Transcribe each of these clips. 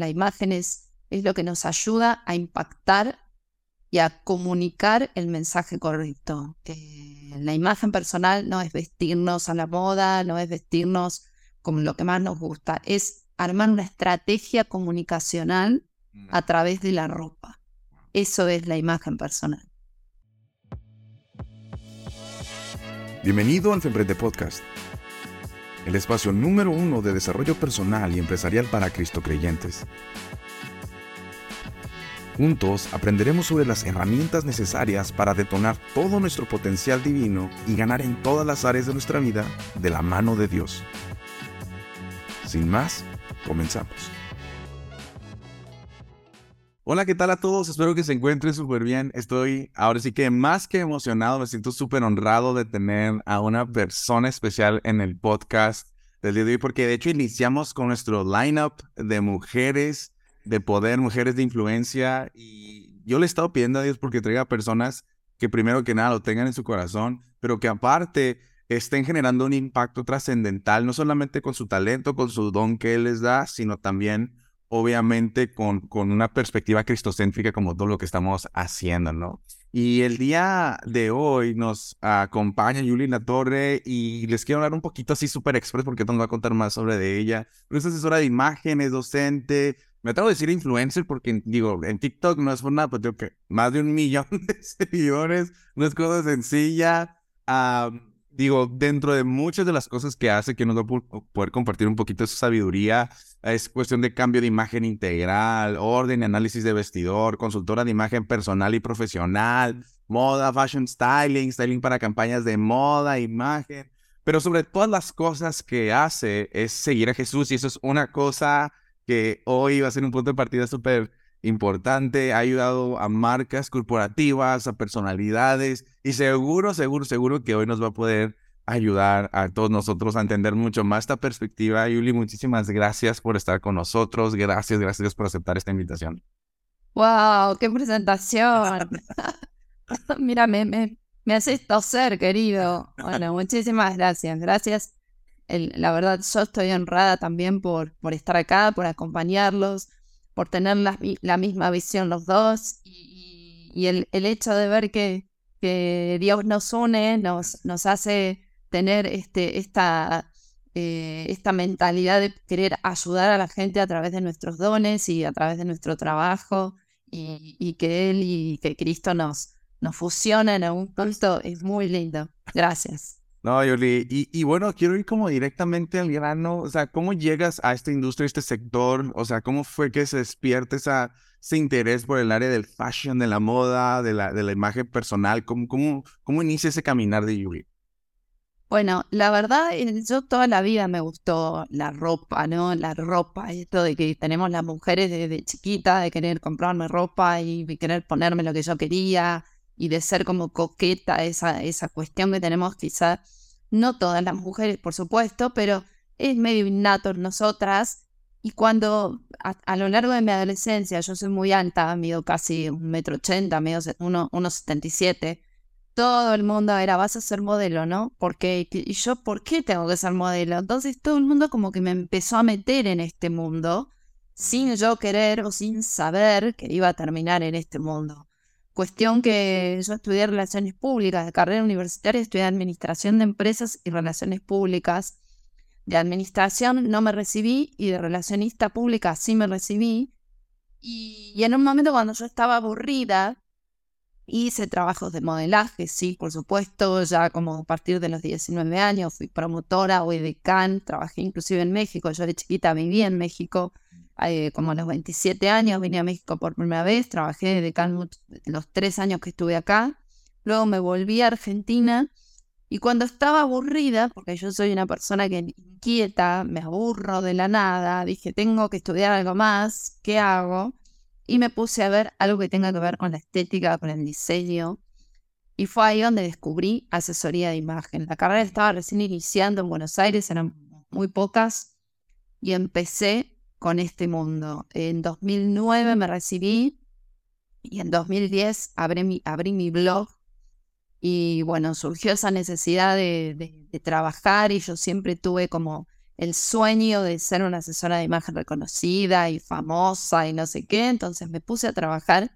La imagen es, es lo que nos ayuda a impactar y a comunicar el mensaje correcto. Eh, la imagen personal no es vestirnos a la moda, no es vestirnos como lo que más nos gusta, es armar una estrategia comunicacional a través de la ropa. Eso es la imagen personal. Bienvenido al Femprende Podcast, el espacio número uno de desarrollo personal y empresarial para Cristo creyentes. Juntos aprenderemos sobre las herramientas necesarias para detonar todo nuestro potencial divino y ganar en todas las áreas de nuestra vida de la mano de Dios. Sin más, comenzamos. Hola, ¿qué tal a todos? Espero que se encuentren súper bien. Estoy ahora sí que más que emocionado, me siento súper honrado de tener a una persona especial en el podcast del día de hoy, porque de hecho iniciamos con nuestro lineup de mujeres de poder, mujeres de influencia, y yo le he estado pidiendo a Dios porque traiga personas que primero que nada lo tengan en su corazón, pero que aparte estén generando un impacto trascendental, no solamente con su talento, con su don que Él les da, sino también, obviamente, con, con una perspectiva cristocéntrica como todo lo que estamos haciendo, ¿no? Y el día de hoy nos acompaña Yuli La Torre y les quiero hablar un poquito así súper express porque nos va a contar más sobre de ella. Pero es asesora de imágenes, docente, me atrevo a decir influencer porque, digo, en TikTok no es por nada, pero tengo que más de un millón de seguidores, no es cosa sencilla. Digo, dentro de muchas de las cosas que hace, que nos va a poder compartir un poquito de su sabiduría, es cuestión de cambio de imagen integral, orden y análisis de vestidor, consultora de imagen personal y profesional, moda, fashion styling, styling para campañas de moda, imagen. Pero sobre todas las cosas que hace es seguir a Jesús y eso es una cosa que hoy va a ser un punto de partida súper importante, ha ayudado a marcas corporativas, a personalidades y seguro, seguro, seguro que hoy nos va a poder ayudar a todos nosotros a entender mucho más esta perspectiva. Yuli, muchísimas gracias por estar con nosotros. Gracias, gracias por aceptar esta invitación. ¡Wow! ¡Qué presentación! Mira, me, me, me haces toser, querido. Bueno, muchísimas gracias. Gracias la verdad, yo estoy honrada también por, por estar acá, por acompañarlos, por tener la, la misma visión los dos y, y el, el, hecho de ver que, que Dios nos une, nos, nos hace tener este, esta, eh, esta mentalidad de querer ayudar a la gente a través de nuestros dones y a través de nuestro trabajo y, que Él y que Cristo nos, nos fusionen en un punto es muy lindo. Gracias. No, Yoli, y, bueno, quiero ir como directamente al grano, o sea, ¿cómo llegas a esta industria, a este sector? O sea, ¿cómo fue que se despierte esa, ese interés por el área del fashion, de la moda, de la, de la imagen personal? ¿Cómo, cómo, cómo inicia ese caminar de Yuli? Bueno, la verdad, eh, yo toda la vida me gustó la ropa, ¿no? La ropa, esto de que tenemos las mujeres desde chiquita, de querer comprarme ropa y querer ponerme lo que yo quería, y de ser como coqueta, esa, esa cuestión que tenemos quizá, no todas las mujeres, por supuesto, pero es medio innato en nosotras. Y cuando a, lo largo de mi adolescencia, yo soy muy alta, mido casi un metro ochenta, mido unos setenta y siete, todo el mundo era, vas a ser modelo, ¿no? Porque, y yo, ¿por qué tengo que ser modelo? Entonces todo el mundo como que me empezó a meter en este mundo sin yo querer o sin saber que iba a terminar en este mundo. Cuestión que yo estudié relaciones públicas, de carrera universitaria, estudié administración de empresas y relaciones públicas. De administración no me recibí y de relacionista pública sí me recibí. Y, en un momento cuando yo estaba aburrida, hice trabajos de modelaje, sí, por supuesto, ya como a partir de los 19 años fui promotora o edecán, trabajé inclusive en México, yo de chiquita viví en México, eh, como a los 27 años vine a México por primera vez, trabajé de los tres años que estuve acá, luego me volví a Argentina y cuando estaba aburrida, porque yo soy una persona que inquieta, me aburro de la nada, dije, tengo que estudiar algo más, ¿qué hago? Y me puse a ver algo que tenga que ver con la estética, con el diseño. Y fue ahí donde descubrí asesoría de imagen. La carrera estaba recién iniciando en Buenos Aires, eran muy pocas, y empecé con este mundo. En 2009 me recibí y en 2010 abrí mi, abrí mi blog y bueno, surgió esa necesidad de, trabajar y yo siempre tuve como el sueño de ser una asesora de imagen reconocida y famosa y no sé qué, entonces me puse a trabajar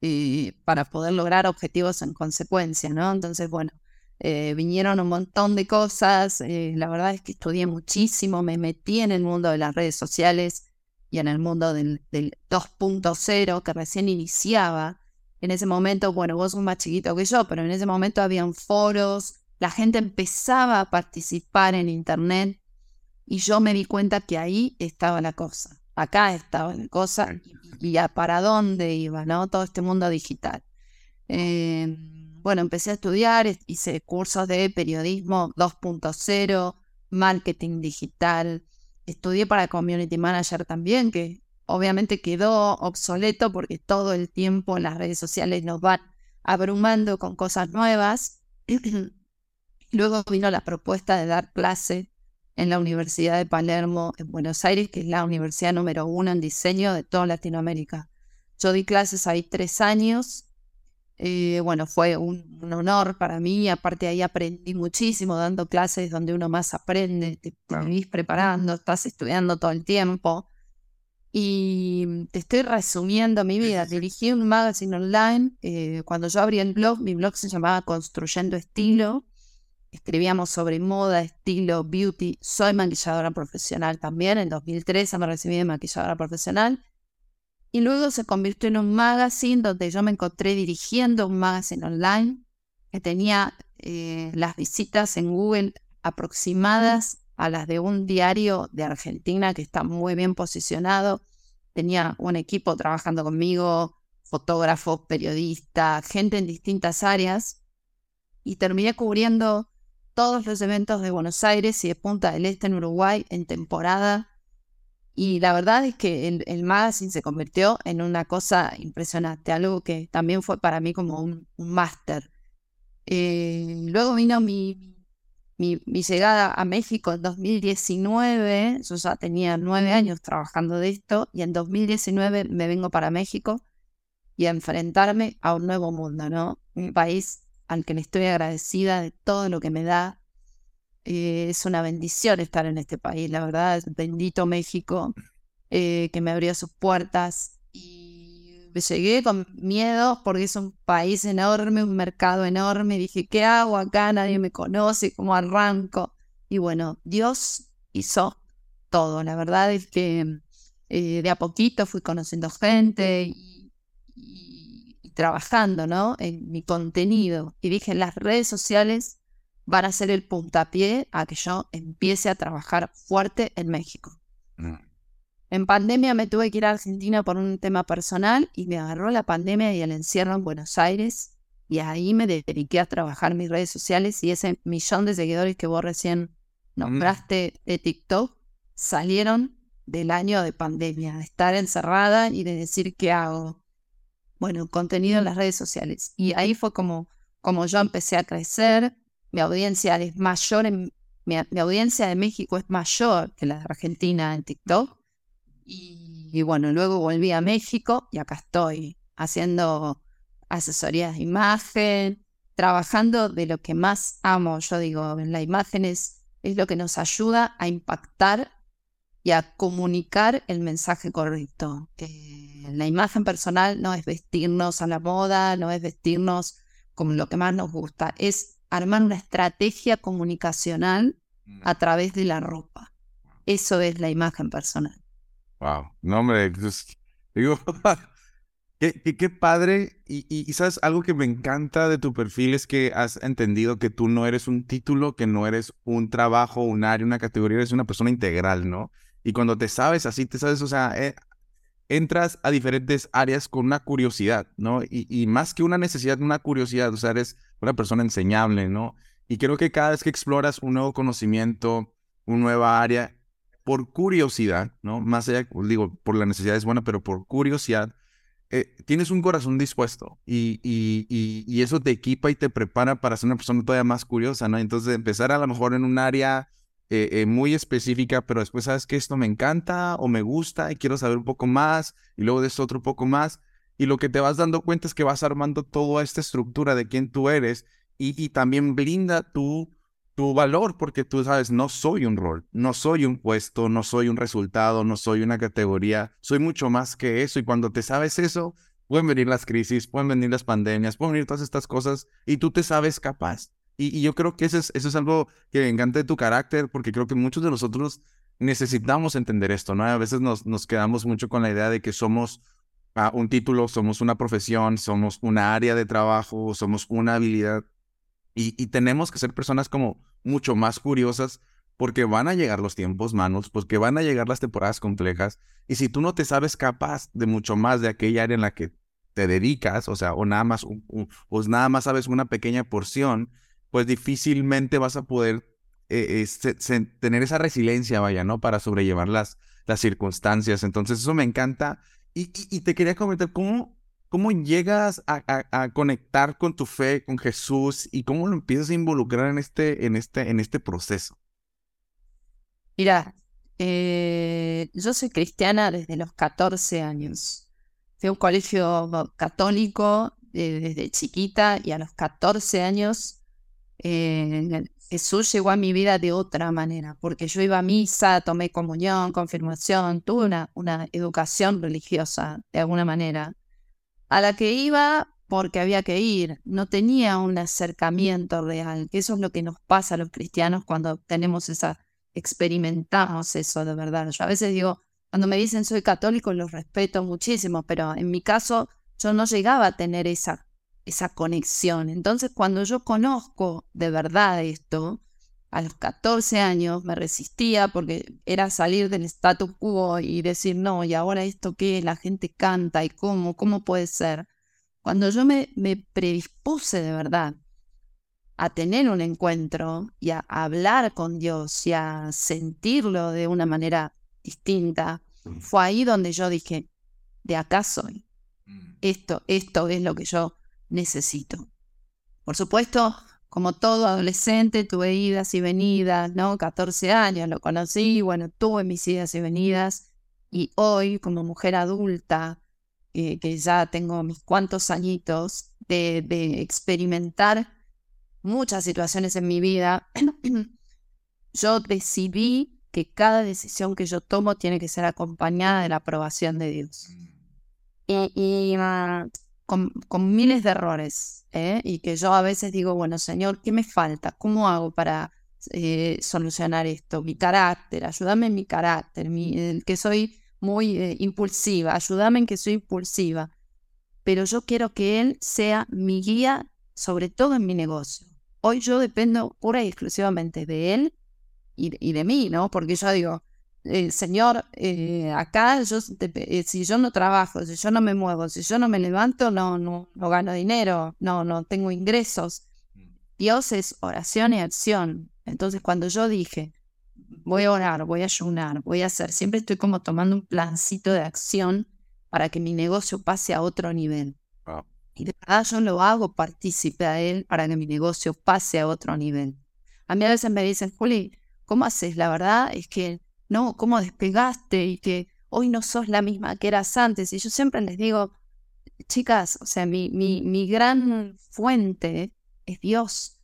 y, para poder lograr objetivos en consecuencia, ¿no? Entonces, bueno, eh, vinieron un montón de cosas, eh, la verdad es que estudié muchísimo, me metí en el mundo de las redes sociales y en el mundo del, del 2.0 que recién iniciaba. En ese momento, bueno, vos sos más chiquito que yo, pero en ese momento habían foros, la gente empezaba a participar en Internet y yo me di cuenta que ahí estaba la cosa, acá estaba la cosa y, a para dónde iba, ¿no? Todo este mundo digital. Em, bueno, empecé a estudiar, hice cursos de periodismo 2.0, marketing digital, estudié para community manager también, que obviamente quedó obsoleto porque todo el tiempo las redes sociales nos van abrumando con cosas nuevas. Luego vino la propuesta de dar clase en la Universidad de Palermo, en Buenos Aires, que es la universidad número uno en diseño de toda Latinoamérica. Yo di clases ahí tres años. Eh, bueno, fue un, honor para mí. Aparte ahí aprendí muchísimo dando clases donde uno más aprende. Te, vivís preparando, estás estudiando todo el tiempo. Y te estoy resumiendo mi vida. Dirigí un magazine online. Eh, cuando yo abrí el blog, mi blog se llamaba Construyendo Estilo escribíamos sobre moda, estilo, beauty. Soy maquilladora profesional también. En 2013 me recibí de maquilladora profesional. Y luego se convirtió en un magazine donde yo me encontré dirigiendo un magazine online que tenía eh, las visitas en Google aproximadas a las de un diario de Argentina que está muy bien posicionado. Tenía un equipo trabajando conmigo, fotógrafos, periodistas, gente en distintas áreas. Y terminé cubriendo todos los eventos de Buenos Aires y de Punta del Este en Uruguay en temporada. Y la verdad es que el, magazine se convirtió en una cosa impresionante, algo que también fue para mí como un, máster. Eh, luego vino mi, mi, llegada a México en 2019, yo ya tenía nueve años trabajando de esto, y en 2019 me vengo para México y a enfrentarme a un nuevo mundo, ¿no? Un país al que le estoy agradecida de todo lo que me da. Eh, es una bendición estar en este país, la verdad, bendito México, eh, que me abrió sus puertas. Y me llegué con miedo porque es un país enorme, un mercado enorme. Dije, ¿qué hago acá? Nadie me conoce, ¿cómo arranco? Y bueno, Dios hizo todo. La verdad es que eh, de a poquito fui conociendo gente y trabajando, ¿no? En mi contenido. Y dije, las redes sociales van a ser el puntapié a que yo empiece a trabajar fuerte en México. Mm. En pandemia me tuve que ir a Argentina por un tema personal y me agarró la pandemia y el encierro en Buenos Aires. Y ahí me dediqué a trabajar mis redes sociales y ese millón de seguidores que vos recién nombraste de TikTok salieron del año de pandemia, de estar encerrada y de decir qué hago, bueno, contenido en las redes sociales. Y ahí fue como, como yo empecé a crecer. Mi audiencia es mayor, en, mi, audiencia de México es mayor que la de Argentina en TikTok. Y, bueno, luego volví a México y acá estoy haciendo asesorías de imagen, trabajando de lo que más amo. Yo digo, la imagen es, es lo que nos ayuda a impactar y a comunicar el mensaje correcto. la imagen personal no es vestirnos a la moda, no es vestirnos como lo que más nos gusta, es armar una estrategia comunicacional a mm. través de la ropa. Eso es la imagen personal. Wow, no hombre, pues, digo, qué, qué, padre. Y, y, sabes, algo que me encanta de tu perfil es que has entendido que tú no eres un título, que no eres un trabajo, un área, una categoría, eres una persona integral, ¿no? Y cuando te sabes así, te sabes, o sea, eh, entras a diferentes áreas con una curiosidad, ¿no? Y, más que una necesidad, una curiosidad, o sea, eres una persona enseñable, ¿no? Y creo que cada vez que exploras un nuevo conocimiento, una nueva área, por curiosidad, ¿no? Más allá, digo, por la necesidad es buena, pero por curiosidad, eh, tienes un corazón dispuesto y, y, y, eso te equipa y te prepara para ser una persona todavía más curiosa, ¿no? Entonces, empezar a lo mejor en un área eh, eh, muy específica, pero después sabes que esto me encanta o me gusta y quiero saber un poco más y luego de esto otro poco más. Y lo que te vas dando cuenta es que vas armando toda esta estructura de quién tú eres y, y también blinda tu, tu valor, porque tú sabes, no soy un rol, no soy un puesto, no soy un resultado, no soy una categoría, soy mucho más que eso. Y cuando te sabes eso, pueden venir las crisis, pueden venir las pandemias, pueden venir todas estas cosas y tú te sabes capaz. Y, yo creo que eso es, eso es algo que me encanta de tu carácter, porque creo que muchos de nosotros necesitamos entender esto, ¿no? A veces nos, nos quedamos mucho con la idea de que somos ah, un título, somos una profesión, somos una área de trabajo, somos una habilidad. Y, y, tenemos que ser personas como mucho más curiosas porque van a llegar los tiempos manos, porque van a llegar las temporadas complejas. Y si tú no te sabes capaz de mucho más de aquella área en la que te dedicas, o sea, o nada más, o nada más sabes una pequeña porción, pues difícilmente vas a poder eh, tener esa resiliencia, vaya, ¿no? Para sobrellevar las, las circunstancias. Entonces, eso me encanta. Y, y, te quería comentar, ¿cómo, cómo llegas a, a, conectar con tu fe, con Jesús, y cómo lo empiezas a involucrar en este, en este, en este proceso? Mira, eh, yo soy cristiana desde los 14 años. Fui a un colegio católico eh, desde chiquita y a los 14 años eh, Jesús llegó a mi vida de otra manera, porque yo iba a misa, tomé comunión, confirmación, tuve una, una educación religiosa de alguna manera, a la que iba porque había que ir, no tenía un acercamiento real, que eso es lo que nos pasa a los cristianos cuando tenemos esa, experimentamos eso de verdad. Yo a veces digo, cuando me dicen soy católico, los respeto muchísimo, pero en mi caso yo no llegaba a tener esa esa conexión. Entonces, cuando yo conozco de verdad esto, a los 14 años me resistía porque era salir del status quo y decir, no, y ahora esto qué, la gente canta y cómo, cómo puede ser. Cuando yo me, me predispuse de verdad a tener un encuentro y a hablar con Dios y a sentirlo de una manera distinta, mm. fue ahí donde yo dije, de acá soy. Mm. Esto, esto es lo que yo necesito. Por supuesto, como todo adolescente, tuve idas y venidas, ¿no? 14 años lo conocí, bueno, tuve mis idas y venidas. Y hoy, como mujer adulta, eh, que ya tengo mis cuantos añitos de, de experimentar muchas situaciones en mi vida, yo decidí que cada decisión que yo tomo tiene que ser acompañada de la aprobación de Dios. Mm. Y, y ah, con, miles de errores, ¿eh? y que yo a veces digo, bueno, Señor, ¿qué me falta? ¿Cómo hago para eh, solucionar esto? Mi carácter, ayúdame en mi carácter, que soy muy eh, impulsiva, ayúdame en que soy impulsiva, pero yo quiero que Él sea mi guía, sobre todo en mi negocio. Hoy yo dependo pura y exclusivamente de Él y, y de mí, ¿no? Porque yo digo, eh, señor, eh, acá yo, eh, si yo no trabajo, si yo no me muevo, si yo no me levanto, no, no, no gano dinero, no, no tengo ingresos. Mm. Dios es oración y acción. Entonces cuando yo dije, voy a orar, voy a ayunar, voy a hacer, siempre estoy como tomando un plancito de acción para que mi negocio pase a otro nivel. Y de verdad yo lo hago partícipe a él para que mi negocio pase a otro nivel. A mí a veces me dicen, Juli, ¿cómo haces? La verdad es que ¿no? ¿Cómo despegaste y que hoy no sos la misma que eras antes? Y yo siempre les digo, chicas, o sea, mi, mi, mi gran fuente es Dios.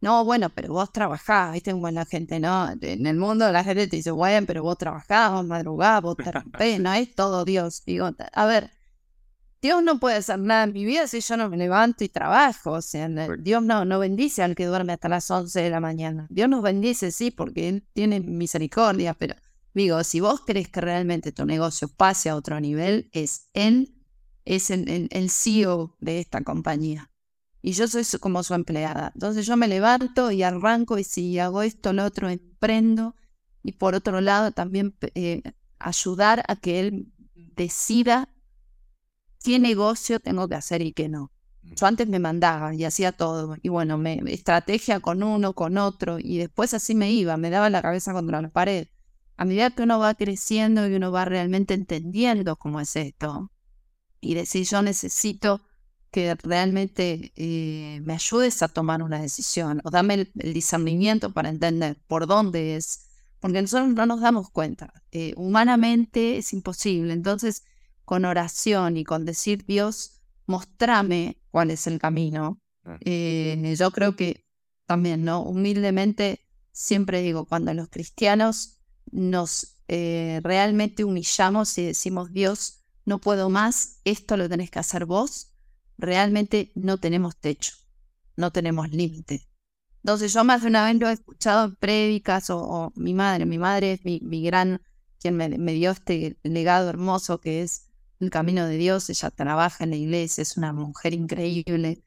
No, bueno, pero vos trabajás, ¿viste? Bueno, la gente, ¿no? En el mundo la gente te dice, bueno, pero vos trabajás, vos madrugás, vos te rompés, no es todo Dios. Digo, a ver, Dios no puede hacer nada en mi vida si yo no me levanto y trabajo. O sea, Dios no, no bendice al que duerme hasta las 11 de la mañana. Dios nos bendice, sí, porque Él tiene misericordia, pero digo, si vos crees que realmente tu negocio pase a otro nivel, es Él, es el, el, CEO de esta compañía. Y yo soy como su empleada. Entonces yo me levanto y arranco y si hago esto, lo otro, emprendo. Y por otro lado, también eh, ayudar a que Él decida qué negocio tengo que hacer y qué no. Yo antes me mandaba y hacía todo. Y bueno, me, estrategia con uno, con otro. Y después así me iba, me daba la cabeza contra la pared. A medida que uno va creciendo y uno va realmente entendiendo cómo es esto. Y decir, yo necesito que realmente eh, me ayudes a tomar una decisión. O dame el, discernimiento para entender por dónde es. Porque nosotros no nos damos cuenta. Eh, humanamente es imposible. Entonces con oración y con decir, Dios, mostrame cuál es el camino. Ah. Eh, yo creo que también, ¿no? Humildemente, siempre digo, cuando los cristianos nos eh, realmente humillamos y decimos, Dios, no puedo más, esto lo tenés que hacer vos, realmente no tenemos techo, no tenemos límite. Entonces yo más de una vez lo he escuchado en prédicas o, mi madre, mi madre es mi, gran, quien me, dio este legado hermoso que es el camino de Dios, ella trabaja en la iglesia, es una mujer increíble.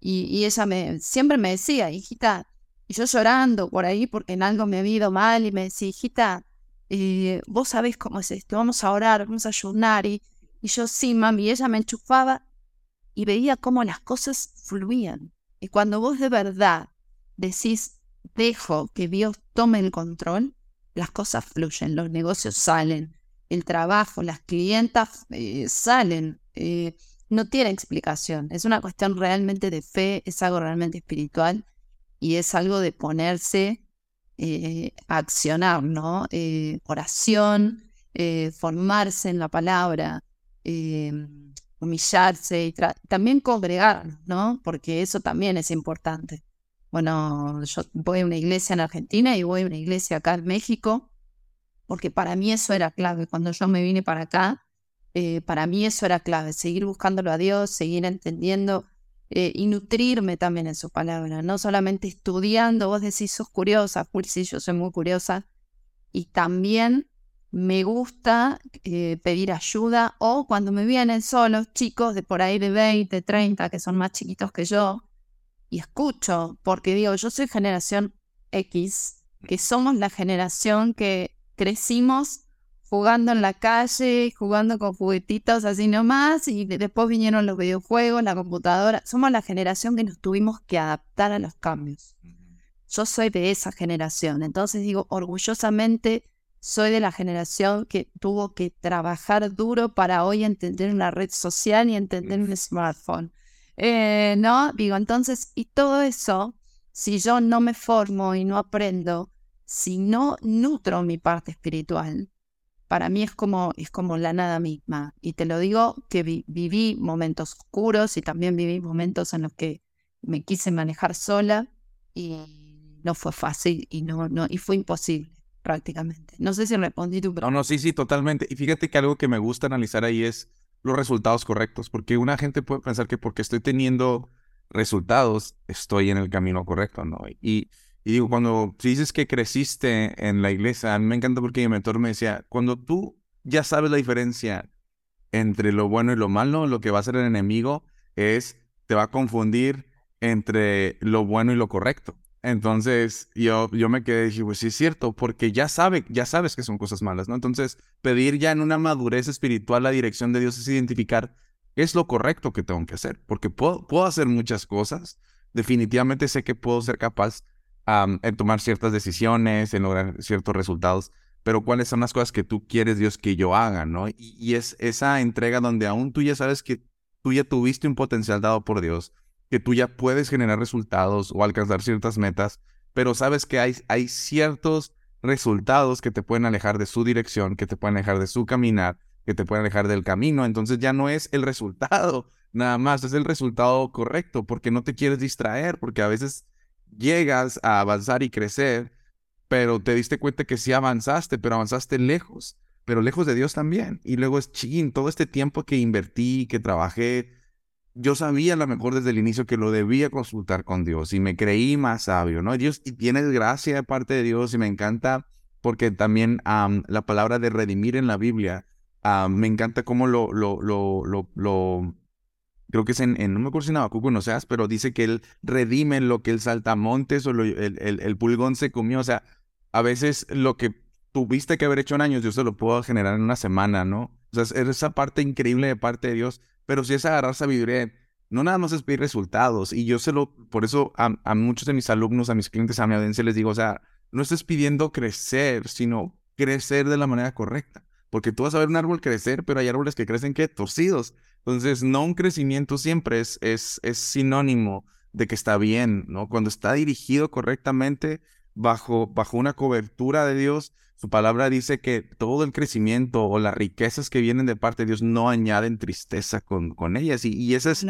Y, ella me, siempre me decía, hijita, y yo llorando por ahí porque en algo me había ido mal y me decía, hijita, eh, vos sabés cómo es esto, vamos a orar, vamos a ayunar. Y, y yo sí, mami, y ella me enchufaba y veía cómo las cosas fluían. Y cuando vos de verdad decís, dejo que Dios tome el control, las cosas fluyen, los negocios salen, el trabajo, las clientas eh, salen. Eh, no tiene explicación. Es una cuestión realmente de fe, es algo realmente espiritual y es algo de ponerse eh, a accionar, ¿no? oración, formarse en la palabra, humillarse y también congregar, ¿no? Porque eso también es importante. Bueno, yo voy a una iglesia en Argentina y voy a una iglesia acá en México, porque para mí eso era clave. Cuando yo me vine para acá, eh, para mí eso era clave, seguir buscándolo a Dios, seguir entendiendo eh, y nutrirme también en su palabra, no solamente estudiando, vos decís, sos curiosa, pues sí, yo soy muy curiosa, y también me gusta eh, pedir ayuda o cuando me vienen solos chicos de por ahí de 20, 30, que son más chiquitos que yo, y escucho, porque digo, yo soy generación X, que somos la generación que crecimos jugando en la calle, jugando con juguetitos así nomás, y después vinieron los videojuegos, la computadora. Somos la generación que nos tuvimos que adaptar a los cambios. Yo soy de esa generación, entonces digo, orgullosamente soy de la generación que tuvo que trabajar duro para hoy entender una red social y entender un smartphone. Eh, ¿No? Digo, entonces, y todo eso, si yo no me formo y no aprendo, si no nutro mi parte espiritual, para mí es como, es como la nada misma. Y te lo digo que viví momentos oscuros y también viví momentos en los que me quise manejar sola y no fue fácil y, no, no, y fue imposible prácticamente. No sé si respondí tu pregunta. No, no, sí, sí, totalmente. Y fíjate que algo que me gusta analizar ahí es los resultados correctos, porque una gente puede pensar que porque estoy teniendo resultados, estoy en el camino correcto, ¿no? Y, digo, cuando dices que creciste en la iglesia, a mí me encanta porque mi mentor me decía, cuando tú ya sabes la diferencia entre lo bueno y lo malo, lo que va a ser el enemigo es, te va a confundir entre lo bueno y lo correcto. Entonces yo, yo me quedé y dije, pues sí es cierto, porque ya sabe, ya sabes que son cosas malas, ¿no? Entonces, pedir ya en una madurez espiritual la dirección de Dios es identificar qué es lo correcto que tengo que hacer, porque puedo, puedo hacer muchas cosas, definitivamente sé que puedo ser capaz en tomar ciertas decisiones, en lograr ciertos resultados, pero cuáles son las cosas que tú quieres, Dios, que yo haga, ¿no? Y, es esa entrega donde aún tú ya sabes que tú ya tuviste un potencial dado por Dios que tú ya puedes generar resultados o alcanzar ciertas metas, pero sabes que hay, hay ciertos resultados que te pueden alejar de su dirección, que te pueden alejar de su caminar, que te pueden alejar del camino. Entonces ya no es el resultado, nada más, es el resultado correcto, porque no te quieres distraer, porque a veces llegas a avanzar y crecer, pero te diste cuenta que sí avanzaste, pero avanzaste lejos, pero lejos de Dios también. Y luego es ching, todo este tiempo que invertí, que trabajé, yo sabía a lo mejor desde el inicio que lo debía consultar con Dios y me creí más sabio, ¿no? Dios, y tienes gracia de parte de Dios y me encanta porque también la palabra de redimir en la Biblia, me encanta cómo lo, lo, lo, lo, creo que es en, no me acuerdo si en Abacuco no seas, pero dice que él redime lo que el saltamontes o el, el, pulgón se comió, o sea, a veces lo que tuviste que haber hecho en años, Dios se lo puedo generar en una semana, ¿no? O sea, es esa parte increíble de parte de Dios pero si es agarrar sabiduría, no nada más es pedir resultados. Y yo se lo, por eso a, muchos de mis alumnos, a mis clientes, a mi audiencia les digo, o sea, no estés pidiendo crecer, sino crecer de la manera correcta. Porque tú vas a ver un árbol crecer, pero hay árboles que crecen que torcidos. Entonces, no un crecimiento siempre es, es, es sinónimo de que está bien, ¿no? Cuando está dirigido correctamente bajo, bajo una cobertura de Dios, su palabra dice que todo el crecimiento o las riquezas que vienen de parte de Dios no añaden tristeza con, con ellas. Y, esa, es,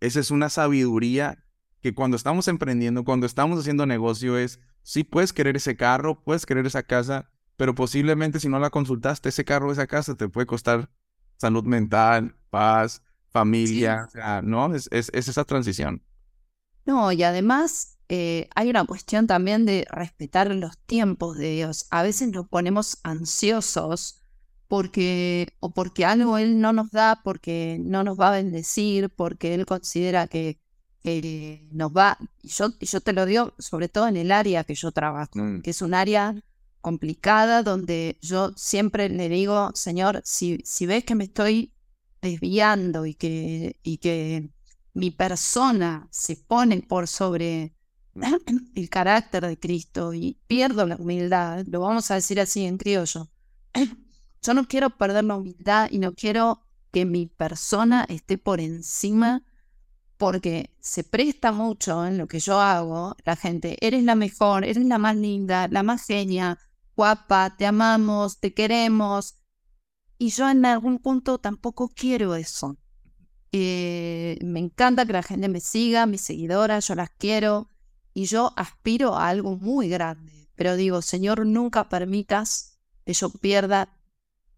esa es una sabiduría que cuando estamos emprendiendo, cuando estamos haciendo negocio es, sí puedes querer ese carro, puedes querer esa casa, pero posiblemente si no la consultaste, ese carro o esa casa te puede costar salud mental, paz, familia, o sea, ¿no? Es, es, esa transición. No, y además eh, hay una cuestión también de respetar los tiempos de Dios. A veces nos ponemos ansiosos porque o porque algo Él no nos da, porque no nos va a bendecir, porque Él considera que, nos va, y yo, yo te lo digo sobre todo en el área que yo trabajo, mm. que es un área complicada donde yo siempre le digo, Señor, si, si ves que me estoy desviando y que, y que mi persona se pone por sobre el carácter de Cristo y pierdo la humildad, lo vamos a decir así en criollo, yo no quiero perder la humildad y no quiero que mi persona esté por encima porque se presta mucho en lo que yo hago, la gente, eres la mejor, eres la más linda, la más genia, guapa, te amamos, te queremos, y yo en algún punto tampoco quiero eso. Eh, me encanta que la gente me siga, mis seguidoras, yo las quiero y yo aspiro a algo muy grande. Pero digo, Señor, nunca permitas que yo pierda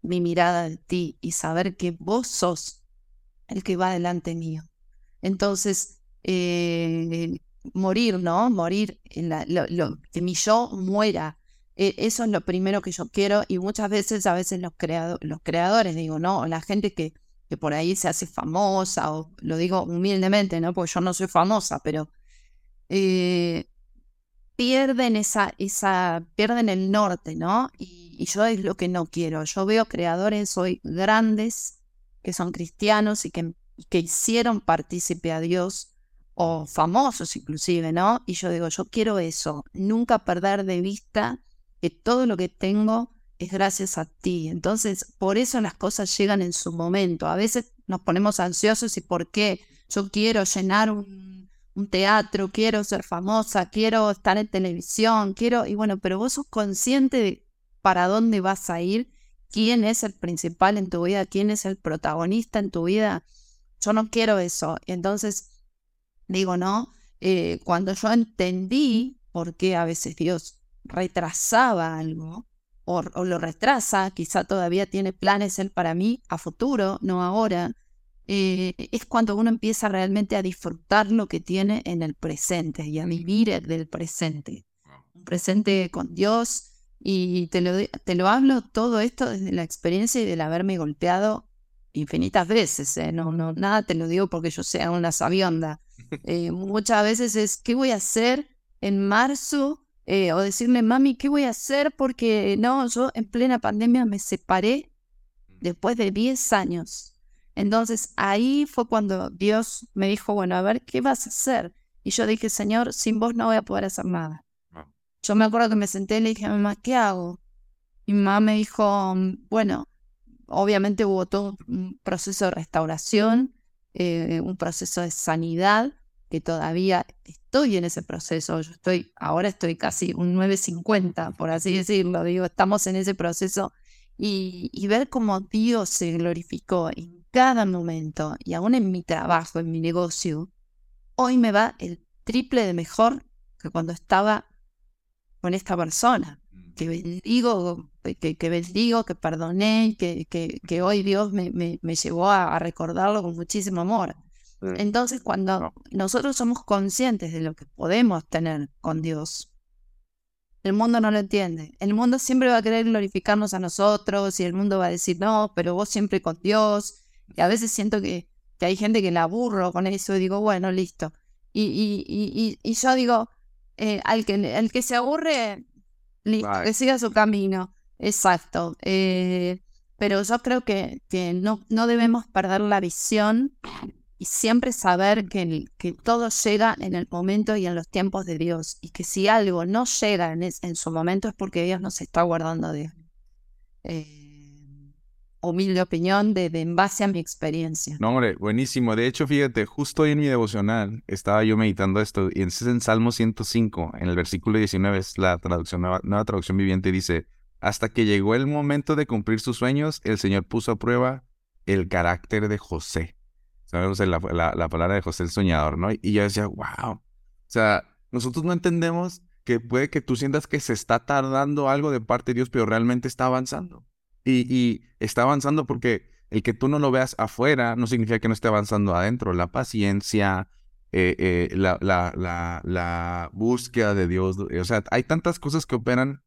mi mirada de ti y saber que vos sos el que va delante mío. Entonces, eh, morir, ¿no? Morir, en la, lo, que mi yo muera eso es lo primero que yo quiero y muchas veces, a veces los, los creadores, digo, ¿no? O la gente que, que por ahí se hace famosa, o lo digo humildemente, ¿no? Porque yo no soy famosa, pero eh, pierden esa, esa, pierden el norte, ¿no? Y, yo es lo que no quiero. Yo veo creadores hoy grandes que son cristianos y que, que hicieron partícipe a Dios o famosos inclusive, ¿no? Y yo digo, yo quiero eso, nunca perder de vista que todo lo que tengo es gracias a ti. Entonces, por eso las cosas llegan en su momento. A veces nos ponemos ansiosos y por qué yo quiero llenar un, teatro, quiero ser famosa, quiero estar en televisión, quiero, y bueno, pero vos sos consciente de para dónde vas a ir, quién es el principal en tu vida, quién es el protagonista en tu vida. Yo no quiero eso. Entonces, digo, no, eh, cuando yo entendí por qué a veces Dios retrasaba algo o, lo retrasa, quizá todavía tiene planes él para mí a futuro, no ahora, eh, es cuando uno empieza realmente a disfrutar lo que tiene en el presente y a vivir del presente. Un presente con Dios. Y te lo, te lo hablo todo esto desde la experiencia y del haberme golpeado infinitas veces. ¿eh? No, no, nada te lo digo porque yo sea una sabionda. Eh, muchas veces es, ¿qué voy a hacer en marzo eh, o decirle, mami, ¿qué voy a hacer? Porque no, yo en plena pandemia me separé después de 10 años. Entonces ahí fue cuando Dios me dijo, bueno, a ver, ¿qué vas a hacer? Y yo dije, Señor, sin vos no voy a poder hacer nada. Yo me acuerdo que me senté y le dije a mamá, ¿qué hago? Y mi mamá me dijo, bueno, obviamente hubo todo un proceso de restauración, eh, un proceso de sanidad, que todavía estoy en ese proceso. Yo estoy, ahora estoy casi un 950, por así decirlo. Digo, estamos en ese proceso y, y ver cómo Dios se glorificó en cada momento y aún en mi trabajo, en mi negocio, hoy me va el triple de mejor que cuando estaba con esta persona. Que bendigo, que, que bendigo, que perdoné, que, que, que hoy Dios me, me, me llevó a, a recordarlo con muchísimo amor. Entonces, cuando nosotros somos conscientes de lo que podemos tener con Dios, el mundo no lo entiende. El mundo siempre va a querer glorificarnos a nosotros y el mundo va a decir, no, pero vos siempre con Dios. Y a veces siento que, que hay gente que la aburro con eso y digo, bueno, listo. Y, y, y, y yo digo, eh, al, que, el que se aburre, listo, que siga su camino. Exacto. Eh, pero yo creo que, que no, no debemos perder la visión siempre saber que, que, todo llega en el momento y en los tiempos de Dios y que si algo no llega en, en su momento es porque Dios nos está guardando de eh, humilde opinión de, de, en base a mi experiencia. No, hombre, buenísimo. De hecho, fíjate, justo hoy en mi devocional estaba yo meditando esto y entonces en Salmo 105, en el versículo 19, es la traducción, nueva traducción viviente, dice, hasta que llegó el momento de cumplir sus sueños, el Señor puso a prueba el carácter de José la, la, palabra de José el Soñador, ¿no? Y yo decía, wow, O sea, nosotros no entendemos que puede que tú sientas que se está tardando algo de parte de Dios, pero realmente está avanzando. Y, está avanzando porque el que tú no lo veas afuera no significa que no esté avanzando adentro. La paciencia, eh, eh, la, búsqueda de Dios. O sea, hay tantas cosas que operan.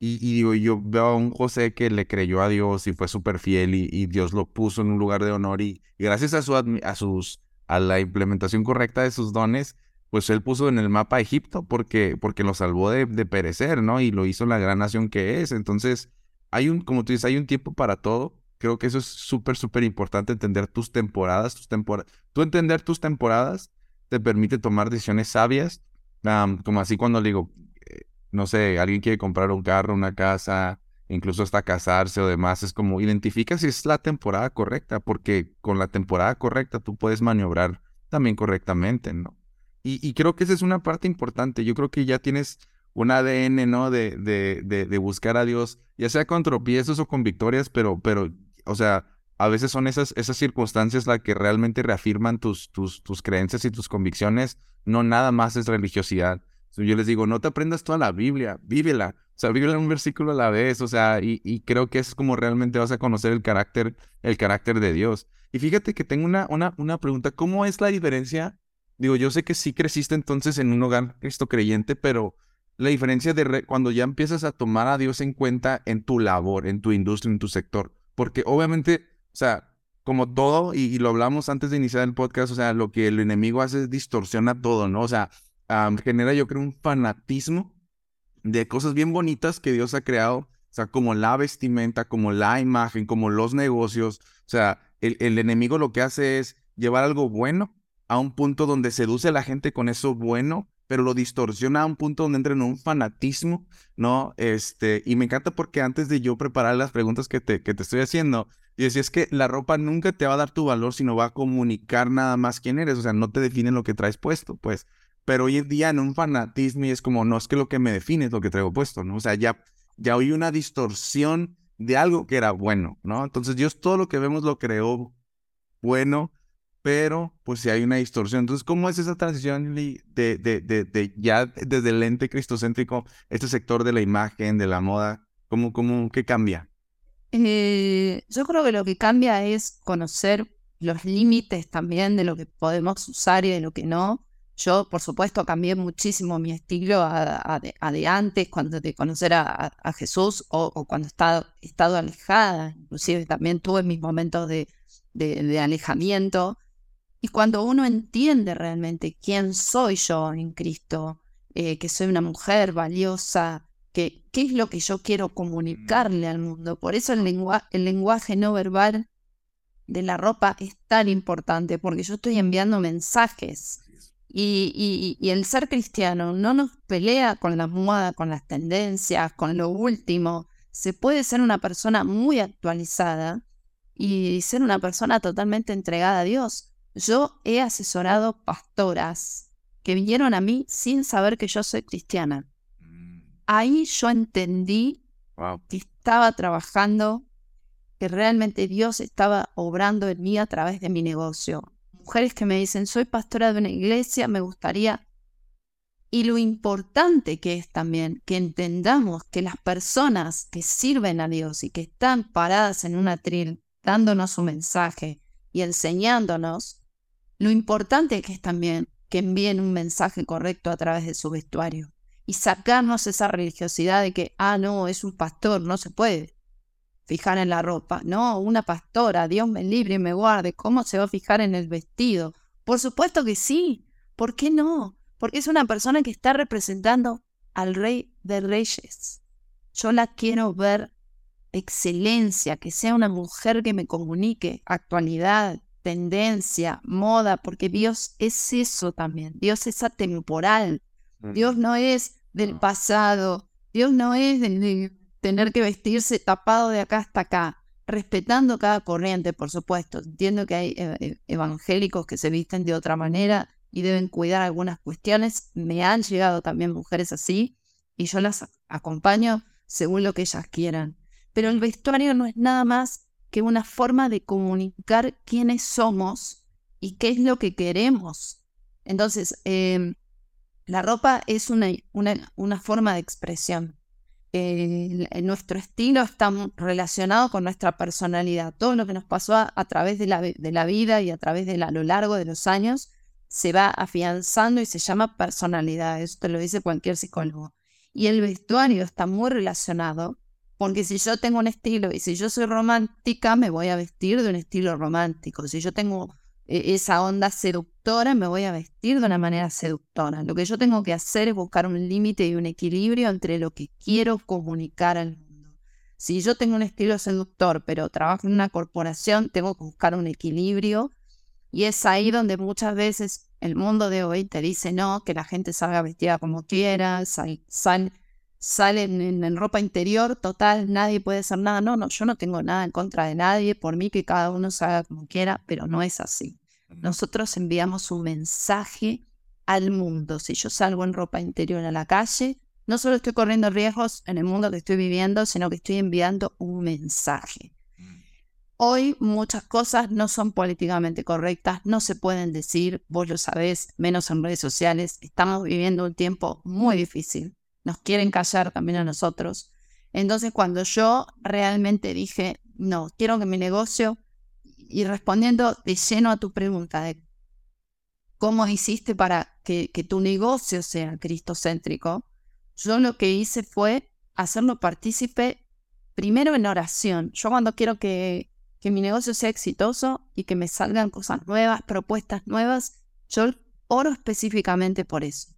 Y, digo, yo veo a un José que le creyó a Dios y fue súper fiel y, Dios lo puso en un lugar de honor y, gracias a, su, a, sus, a la implementación correcta de sus dones, pues él puso en el mapa Egipto porque, porque lo salvó de, de perecer, ¿no? Y lo hizo la gran nación que es. Entonces, hay un, como tú dices, hay un tiempo para todo Creo que eso es súper, súper importante, entender tus temporadas, tus temporadas. Tú entender tus temporadas te permite tomar decisiones sabias, como así cuando digo, eh, no sé, alguien quiere comprar un carro, una casa, incluso hasta casarse o demás, es como identifica si es la temporada correcta, porque con la temporada correcta tú puedes maniobrar también correctamente, ¿no? Y, y creo que esa es una parte importante. Yo creo que ya tienes un ADN, ¿no? De, de, de, buscar a Dios, ya sea con tropiezos o con victorias, pero, pero o sea, a veces son esas, esas circunstancias las que realmente reafirman tus, tus, tus creencias y tus convicciones, no nada más es religiosidad. Yo les digo, no te aprendas toda la Biblia, vívela. O sea, vívela un versículo a la vez, o sea, y, y, creo que es como realmente vas a conocer el carácter, el carácter de Dios. Y fíjate que tengo una, una, una pregunta, ¿cómo es la diferencia? Digo, yo sé que sí creciste entonces en un hogar cristo creyente, pero la diferencia de cuando ya empiezas a tomar a Dios en cuenta en tu labor, en tu industria, en tu sector. Porque obviamente, o sea, como todo, y, lo hablamos antes de iniciar el podcast, o sea, lo que el enemigo hace es distorsiona todo, ¿no? O sea, genera yo creo un fanatismo de cosas bien bonitas que Dios ha creado, o sea, como la vestimenta, como la imagen, como los negocios, o sea, el, el enemigo lo que hace es llevar algo bueno a un punto donde seduce a la gente con eso bueno pero lo distorsiona a un punto donde entra en un fanatismo, ¿no? Este, y me encanta porque antes de yo preparar las preguntas que te, que te estoy haciendo, y decía, es que la ropa nunca te va a dar tu valor, sino va a comunicar nada más quién eres, o sea, no te define lo que traes puesto, pues. Pero hoy en día en un fanatismo y es como, no, es que lo que me define es lo que traigo puesto, ¿no? O sea, ya, ya hay una distorsión de algo que era bueno, ¿no? Entonces Dios todo lo que vemos lo creó bueno, pero pues si hay una distorsión. Entonces, ¿cómo es esa transición de, de, de, de ya desde el ente cristocéntrico, este sector de la imagen, de la moda, cómo, cómo, qué cambia? Eh, yo creo que lo que cambia es conocer los límites también de lo que podemos usar y de lo que no. Yo, por supuesto, cambié muchísimo mi estilo a, de, antes, cuando de conocer a, Jesús o, cuando he estado, he estado, alejada. Inclusive también tuve mis momentos de, de alejamiento. Y cuando uno entiende realmente quién soy yo en Cristo, eh, que soy una mujer valiosa, que qué es lo que yo quiero comunicarle al mundo. Por eso el, el lenguaje no verbal de la ropa es tan importante, porque yo estoy enviando mensajes. Y, y, el ser cristiano no nos pelea con la moda, con las tendencias, con lo último. Se puede ser una persona muy actualizada y ser una persona totalmente entregada a Dios. Yo he asesorado pastoras que vinieron a mí sin saber que yo soy cristiana. Mm. Ahí yo entendí que estaba trabajando, que realmente Dios estaba obrando en mí a través de mi negocio. Mujeres que me dicen, soy pastora de una iglesia, me gustaría... Y lo importante que es también que entendamos que las personas que sirven a Dios y que están paradas en una tril dándonos su mensaje y enseñándonos, lo importante que es también que envíen un mensaje correcto a través de su vestuario y sacarnos esa religiosidad de que, ah, no, es un pastor, no se puede fijar en la ropa. No, una pastora, Dios me libre y me guarde, ¿cómo se va a fijar en el vestido? Por supuesto que sí. ¿Por qué no? Porque es una persona que está representando al rey de reyes. Yo la quiero ver excelencia, que sea una mujer que me comunique actualidad, tendencia, moda, porque Dios es eso también. Dios es atemporal. Dios no es del pasado. Dios no es de, tener que vestirse tapado de acá hasta acá, respetando cada corriente, por supuesto. Entiendo que hay eh, eh, evangélicos que se visten de otra manera y deben cuidar algunas cuestiones. Me han llegado también mujeres así y yo las acompaño según lo que ellas quieran. Pero el vestuario no es nada más que una forma de comunicar quiénes somos y qué es lo que queremos. Entonces, em, La ropa es una, una, una forma de expresión. Eh, nuestro estilo está relacionado con nuestra personalidad. Todo lo que nos pasó a, través de la, de la, vida y a través de lo largo de los años se va afianzando y se llama personalidad. Eso te lo dice cualquier psicólogo. Y el vestuario está muy relacionado porque si yo tengo un estilo y si yo soy romántica, me voy a vestir de un estilo romántico. Si yo tengo esa onda seductora, me voy a vestir de una manera seductora. Lo que yo tengo que hacer es buscar un límite y un equilibrio entre lo que quiero comunicar al mundo. Si yo tengo un estilo seductor, pero trabajo en una corporación, tengo que buscar un equilibrio. Y es ahí donde muchas veces el mundo de hoy te dice no, que la gente salga vestida como quiera, sal, salen en, ropa interior, total, nadie puede hacer nada. No, no, yo no tengo nada en contra de nadie, por mí que cada uno se haga como quiera, pero no es así. Nosotros enviamos un mensaje al mundo. Si yo salgo en ropa interior a la calle, no solo estoy corriendo riesgos en el mundo que estoy viviendo, sino que estoy enviando un mensaje. Mm. Hoy muchas cosas no son políticamente correctas, no se pueden decir, vos lo sabés, menos en redes sociales. Estamos viviendo un tiempo muy difícil nos quieren callar también a nosotros. Entonces cuando yo realmente dije, no, quiero que mi negocio, y respondiendo de lleno a tu pregunta de cómo hiciste para que, tu negocio sea cristocéntrico, yo lo que hice fue hacerlo partícipe primero en oración. Yo cuando quiero que, que mi negocio sea exitoso y que me salgan cosas nuevas, propuestas nuevas, yo oro específicamente por eso.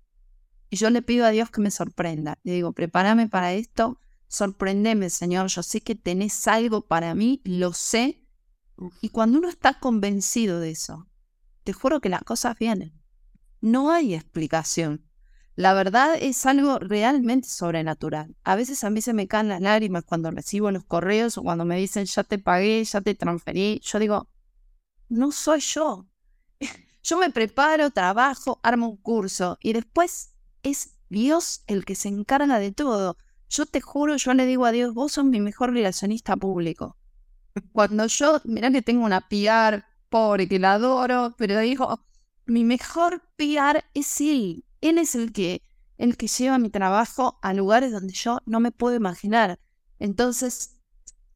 Y yo le pido a Dios que me sorprenda. Le digo, prepárame para esto, sorprendeme, Señor. Yo sé que tenés algo para mí, lo sé. Y cuando uno está convencido de eso, te juro que las cosas vienen. No hay explicación. La verdad es algo realmente sobrenatural. A veces a mí se me caen las lágrimas cuando recibo los correos o cuando me dicen ya te pagué, ya te transferí. Yo digo, no soy yo. Yo me preparo, trabajo, armo un curso y después es Dios el que se encarga de todo. Yo te juro, yo le digo a Dios, vos sos mi mejor relacionista público. Cuando yo, mirá que tengo una PR pobre que la adoro, pero digo, mi mejor PR es Él. Él es el que, el que lleva mi trabajo a lugares donde yo no me puedo imaginar. Entonces,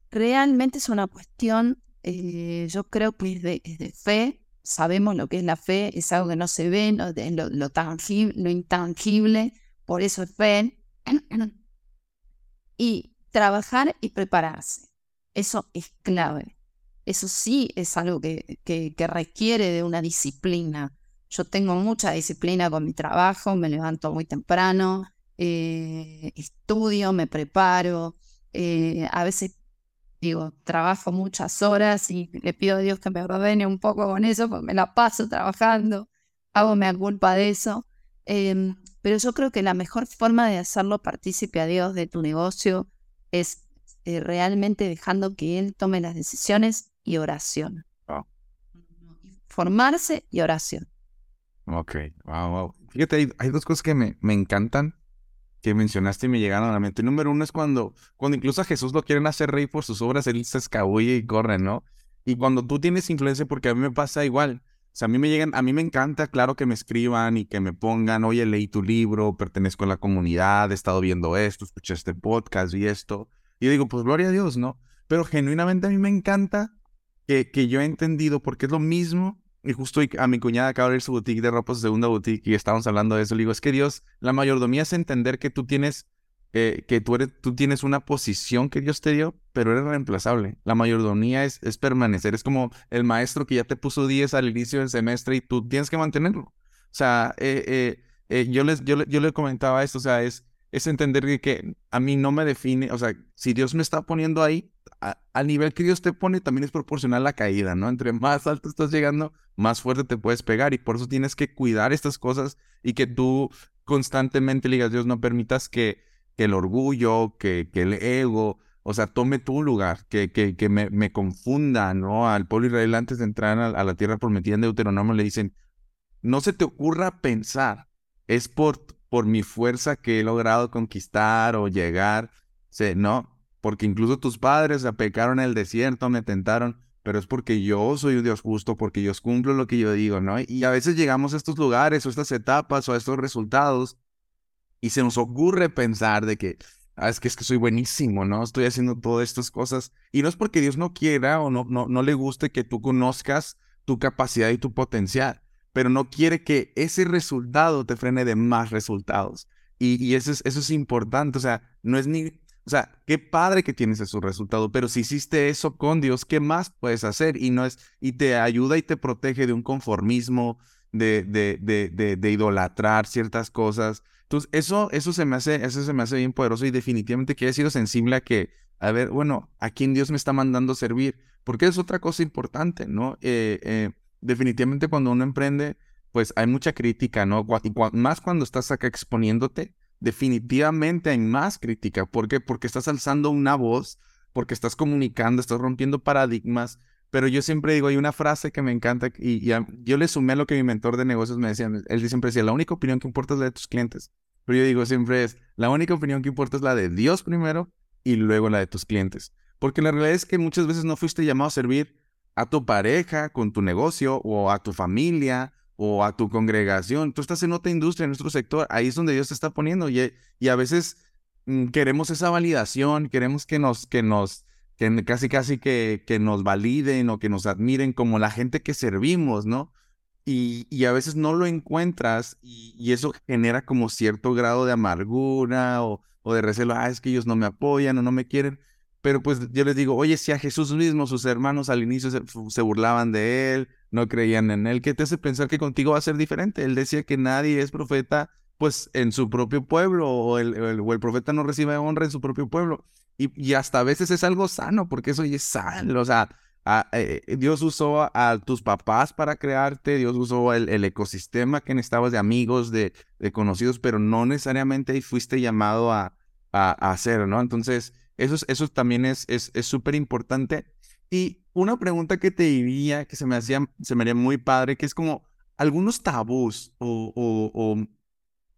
realmente es una cuestión, eh, yo creo que es de fe, sabemos lo que es la fe, es algo que no se ve, lo, tangible, lo intangible, por eso es fe. Y trabajar y prepararse, eso es clave. Eso sí es algo que, que, requiere de una disciplina. Yo tengo mucha disciplina con mi trabajo, me levanto muy temprano, eh, estudio, me preparo, eh, a veces digo, trabajo muchas horas y le pido a Dios que me ordene un poco con eso, porque me la paso trabajando, hago me culpa de eso. Em, pero yo creo que la mejor forma de hacerlo partícipe a Dios de tu negocio es eh, realmente dejando que Él tome las decisiones y oración. Formarse y oración. Ok, wow, wow. Fíjate, hay, hay dos cosas que me, me encantan que mencionaste y me llegaron a la mente. Número uno es cuando, cuando incluso a Jesús lo quieren hacer rey por sus obras, él se escabulle y corre, ¿no? Y cuando tú tienes influencia, porque a mí me pasa igual. O sea, a mí me llegan, a mí me encanta, claro, que me escriban y que me pongan, oye, leí tu libro, pertenezco a la comunidad, he estado viendo esto, escuché este podcast y esto. Y yo digo, pues gloria a Dios, ¿no? Pero genuinamente a mí me encanta que, que yo he entendido, porque es lo mismo y justo a mi cuñada acaba de abrir su boutique de ropa, su segunda boutique, y estábamos hablando de eso. Le digo, es que Dios, la mayordomía es entender que tú tienes, eh, que tú, eres, tú tienes una posición que Dios te dio, pero eres reemplazable. La mayordomía es, es permanecer. Es como el maestro que ya te puso 10 al inicio del semestre y tú tienes que mantenerlo. O sea, eh, eh, yo, les, yo, yo le comentaba esto, o sea, es, es entender que, que a mí no me define, o sea, si Dios me está poniendo ahí, al nivel que Dios te pone también es proporcional la caída, ¿no? Entre más alto estás llegando, más fuerte te puedes pegar y por eso tienes que cuidar estas cosas y que tú constantemente digas, Dios, no permitas que, que el orgullo, que, que, el ego, o sea, tome tu lugar, que, que, me, me, confunda, ¿no? Al pueblo israelí antes de entrar a, la tierra prometida en Deuteronomio le dicen, no se te ocurra pensar, es por, por mi fuerza que he logrado conquistar o llegar, ¿sí? no, porque incluso tus padres pecaron en el desierto, me tentaron, pero es porque yo soy un Dios justo, porque yo cumplo lo que yo digo, ¿no? Y a veces llegamos a estos lugares o estas etapas o a estos resultados y se nos ocurre pensar de que, ah, es que es que soy buenísimo, ¿no? Estoy haciendo todas estas cosas. Y no es porque Dios no quiera o no, no, no le guste que tú conozcas tu capacidad y tu potencial, pero no quiere que ese resultado te frene de más resultados. Y, y eso, es, eso es importante, o sea, no es ni o sea, qué padre que tienes ese resultado, pero si hiciste eso con Dios, ¿qué más puedes hacer? Y no es, y te ayuda y te protege de un conformismo, de, de, de, de, idolatrar ciertas cosas. Entonces, eso, eso se me hace, eso se me hace bien poderoso y definitivamente que he sido sensible a que, a ver, bueno, ¿a quién Dios me está mandando servir? Porque es otra cosa importante, ¿no? Eh, eh, definitivamente cuando uno emprende, pues hay mucha crítica, ¿no? Y más cuando estás acá exponiéndote, definitivamente hay más crítica. ¿Por qué? Porque estás alzando una voz, porque estás comunicando, estás rompiendo paradigmas. Pero yo siempre digo, hay una frase que me encanta y, yo le sumé a lo que mi mentor de negocios me decía. Él siempre decía, la única opinión que importa es la de tus clientes. Pero yo digo siempre es, la única opinión que importa es la de Dios primero y luego la de tus clientes. Porque la realidad es que muchas veces no fuiste llamado a servir a tu pareja con tu negocio o a tu familia o a tu congregación. Tú estás en otra industria, en nuestro sector, ahí es donde Dios te está poniendo y, a veces mm, queremos esa validación, queremos que nos, que nos, que casi casi que, que nos validen o que nos admiren como la gente que servimos, ¿no? Y, y a veces no lo encuentras y, y, eso genera como cierto grado de amargura o, o de recelo, ah, es que ellos no me apoyan o no me quieren. Pero pues yo les digo, oye, si a Jesús mismo sus hermanos al inicio se, burlaban de él, no creían en él, ¿qué te hace pensar que contigo va a ser diferente? Él decía que nadie es profeta pues en su propio pueblo o el, o el profeta no recibe honra en su propio pueblo. Y, y, hasta a veces es algo sano, porque eso es sano. O sea, eh, Dios usó a, tus papás para crearte, Dios usó el, ecosistema que necesitabas de amigos, de, de, conocidos, pero no necesariamente fuiste llamado a, a, a hacer, ¿no? Entonces, eso, eso también es súper es, importante. Y una pregunta que te diría, que se me hacía, se me haría muy padre, que es como algunos tabús o, o,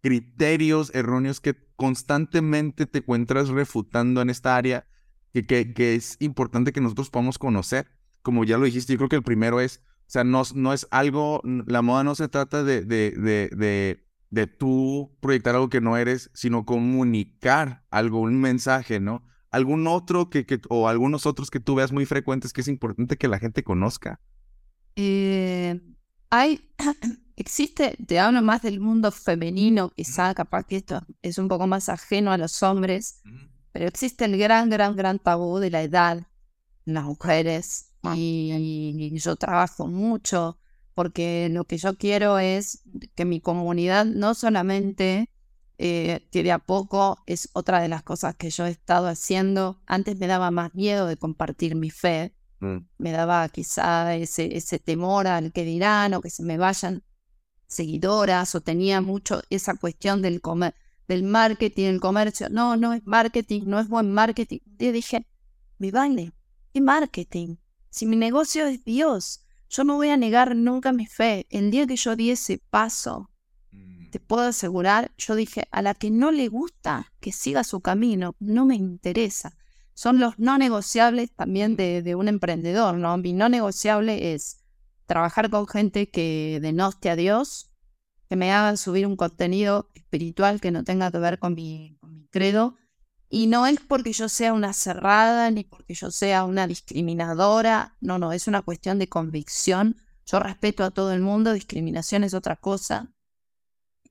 criterios erróneos que constantemente te encuentras refutando en esta área, que, que, que, es importante que nosotros podamos conocer. Como ya lo dijiste, yo creo que el primero es, o sea, no, no es algo, la moda no se trata de, de, de, de de tú proyectar algo que no eres, sino comunicar algo, un mensaje, ¿no? Algún otro que, que, o algunos otros que tú veas muy frecuentes que es importante que la gente conozca? Eh, hay, existe, te hablo más del mundo femenino, quizá capaz que esto es un poco más ajeno a los hombres, pero existe el gran, gran, gran tabú de la edad en las mujeres y, y yo trabajo mucho porque lo que yo quiero es que mi comunidad no solamente eh, que de a poco es otra de las cosas que yo he estado haciendo. Antes me daba más miedo de compartir mi fe, mm. me daba quizá ese, ese temor al que dirán o que se me vayan seguidoras o tenía mucho esa cuestión del, comer, del marketing, el comercio. No, no es marketing, no es buen marketing. Yo dije, mi vale, ¿qué marketing? Si mi negocio es Dios, yo no voy a negar nunca mi fe. El día que yo di ese paso te puedo asegurar, yo dije, a la que no le gusta que siga su camino, no me interesa. Son los no negociables también de, un emprendedor, ¿no? Mi no negociable es trabajar con gente que denoste a Dios, que me hagan subir un contenido espiritual que no tenga que ver con mi, con mi credo. Y no es porque yo sea una cerrada ni porque yo sea una discriminadora, no, no, es una cuestión de convicción. Yo respeto a todo el mundo, discriminación es otra cosa.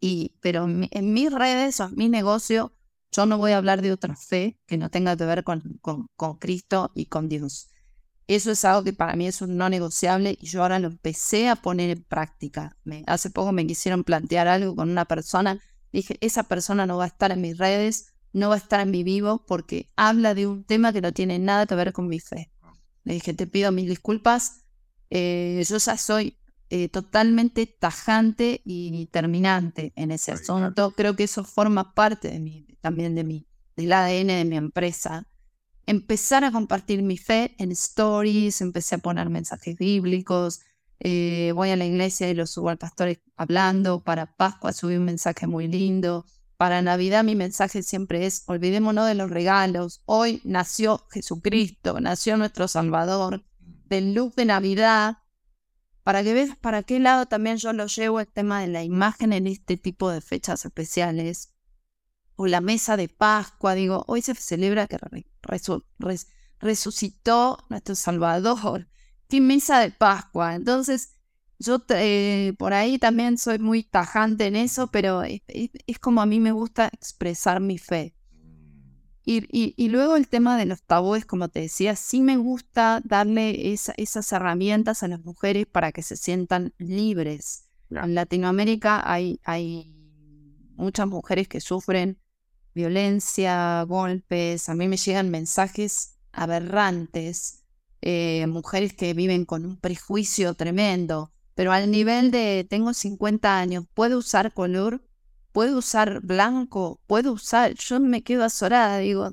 Y, pero en, mis redes o en mi negocio, yo no voy a hablar de otra fe que no tenga que ver con, con, Cristo y con Dios. Eso es algo que para mí es un no negociable y yo ahora lo empecé a poner en práctica. Hace poco me quisieron plantear algo con una persona. Dije, esa persona no va a estar en mis redes, no va a estar en mi vivo porque habla de un tema que no tiene nada que ver con mi fe. Le dije, te pido mil disculpas. Eh, yo ya soy eh, totalmente tajante y terminante en ese asunto. Creo que eso forma parte de mí, también de mí, del ADN de mi empresa. Empezar a compartir mi fe en stories, empecé a poner mensajes bíblicos, eh, voy a la iglesia y los subo al pastor hablando, para Pascua subí un mensaje muy lindo, para Navidad mi mensaje siempre es, olvidémonos de los regalos, hoy nació Jesucristo, nació nuestro Salvador, del look de Navidad, para que veas para qué lado también yo lo llevo el tema de la imagen en este tipo de fechas especiales. O la mesa de Pascua, digo, hoy se celebra que resucitó nuestro Salvador. ¿Qué mesa de Pascua? Entonces, yo por ahí también soy muy tajante en eso, pero es, como a mí me gusta expresar mi fe. Y, luego el tema de los tabúes, como te decía, sí me gusta darle esas herramientas a las mujeres para que se sientan libres. En Latinoamérica hay, hay muchas mujeres que sufren violencia, golpes. A mí me llegan mensajes aberrantes, eh, mujeres que viven con un prejuicio tremendo pero al nivel de tengo 50 años, ¿puedo usar color? ¿Puedo usar blanco? ¿Puedo usar? Yo me quedo azorada, digo,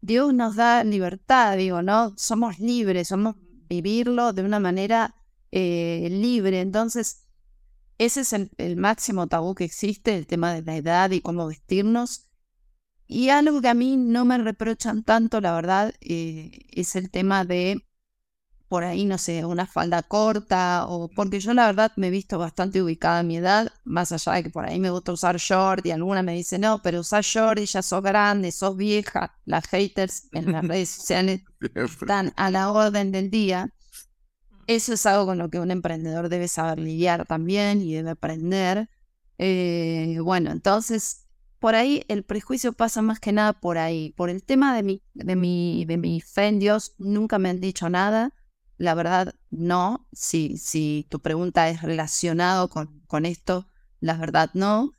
Dios nos da libertad, digo, ¿no? Somos libres, somos vivirlo de una manera eh, libre. Entonces, ese es el, máximo tabú que existe, el tema de la edad y cómo vestirnos. Y algo que a mí no me reprochan tanto, la verdad, eh, es el tema de por ahí, no sé, una falda corta, o porque yo la verdad me he visto bastante ubicada a mi edad, más allá de que por ahí me gusta usar short y alguna me dice, no, pero usar short y ya sos grande, sos vieja, las haters en las redes sociales están a la orden del día. Eso es algo con lo que un emprendedor debe saber lidiar también y debe aprender. Eh, bueno, entonces, por ahí el prejuicio pasa más que nada por ahí. Por el tema de mi, de mi, de mi fe en Dios, nunca me han dicho nada la verdad, no. Si, si tu pregunta es relacionado con, con esto, la verdad, no.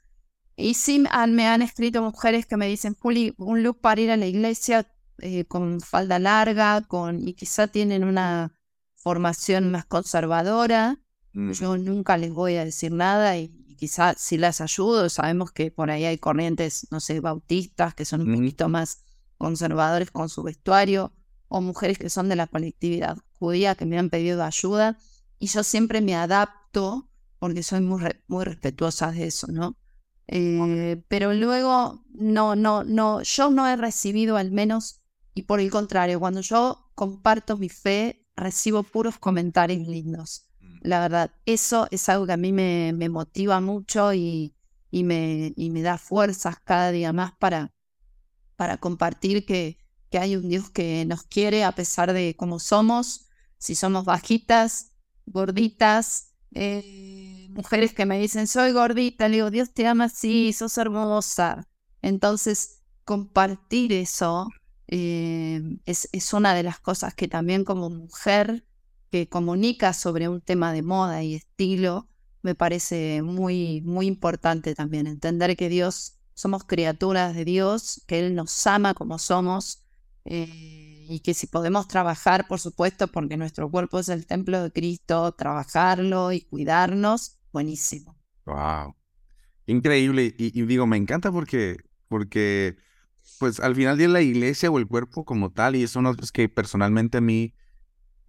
Y sí me han escrito mujeres que me dicen, Juli, un look para ir a la iglesia eh, con falda larga, con y quizá tienen una formación más conservadora. Mm. Yo nunca les voy a decir nada y, quizá si las ayudo, sabemos que por ahí hay corrientes, no sé, bautistas que son un poquito más conservadores con su vestuario o mujeres que son de la colectividad judía que me han pedido ayuda y yo siempre me adapto porque soy muy, muy respetuosa de eso, ¿no? Eh, pero luego, no, no, no, yo no he recibido al menos, y por el contrario, cuando yo comparto mi fe, recibo puros comentarios lindos. Mm. La verdad, eso es algo que a mí me, me motiva mucho y, y, me, y me da fuerzas cada día más para, para compartir que, que hay un Dios que nos quiere a pesar de cómo somos, si somos bajitas, gorditas, eh, mujeres que me dicen soy gordita, le digo Dios te ama así, sos hermosa. Entonces, compartir eso eh, es, es una de las cosas que también como mujer que comunica sobre un tema de moda y estilo, me parece muy, muy importante también entender que Dios, somos criaturas de Dios, que Él nos ama como somos eh, y que si podemos trabajar, por supuesto, porque nuestro cuerpo es el templo de Cristo, trabajarlo y cuidarnos, buenísimo. Wow. Increíble. Y, digo, me encanta porque, porque, pues al final de la iglesia o el cuerpo como tal, y eso no es que personalmente a mí,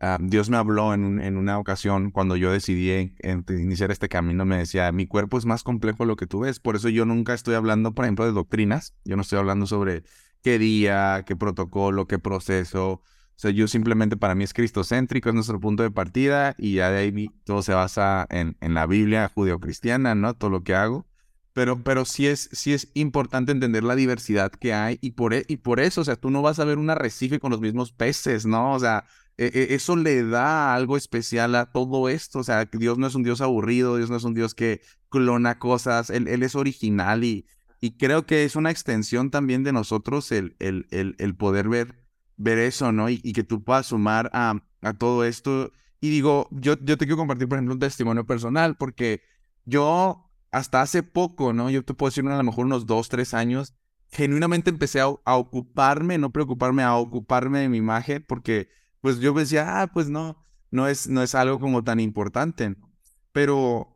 ah, Dios me habló en, en, una ocasión cuando yo decidí iniciar este camino, me decía, mi cuerpo es más complejo de lo que tú ves. Por eso yo nunca estoy hablando, por ejemplo, de doctrinas. Yo no estoy hablando sobre qué día, qué protocolo, qué proceso. O sea, yo simplemente para mí es cristocéntrico, es nuestro punto de partida y ya de ahí todo se basa en, en la Biblia judeocristiana, ¿no? Todo lo que hago. Pero, pero sí, es, sí es importante entender la diversidad que hay y por, e, y por eso, o sea, tú no vas a ver un arrecife con los mismos peces, ¿no? O sea, e, e, eso le da algo especial a todo esto. O sea, Dios no es un Dios aburrido, Dios no es un Dios que clona cosas, Él, él es original y, y creo que es una extensión también de nosotros el, el, el, poder ver, ver eso, ¿no? Y, que tú puedas sumar a, a, todo esto. Y digo, yo, yo te quiero compartir, por ejemplo, un testimonio personal, porque yo hasta hace poco, ¿no? Yo te puedo decir a lo mejor unos dos, tres años, genuinamente empecé a, a ocuparme, no preocuparme, a ocuparme de mi imagen, porque pues yo decía, ah, pues no, no es, no es algo como tan importante. Pero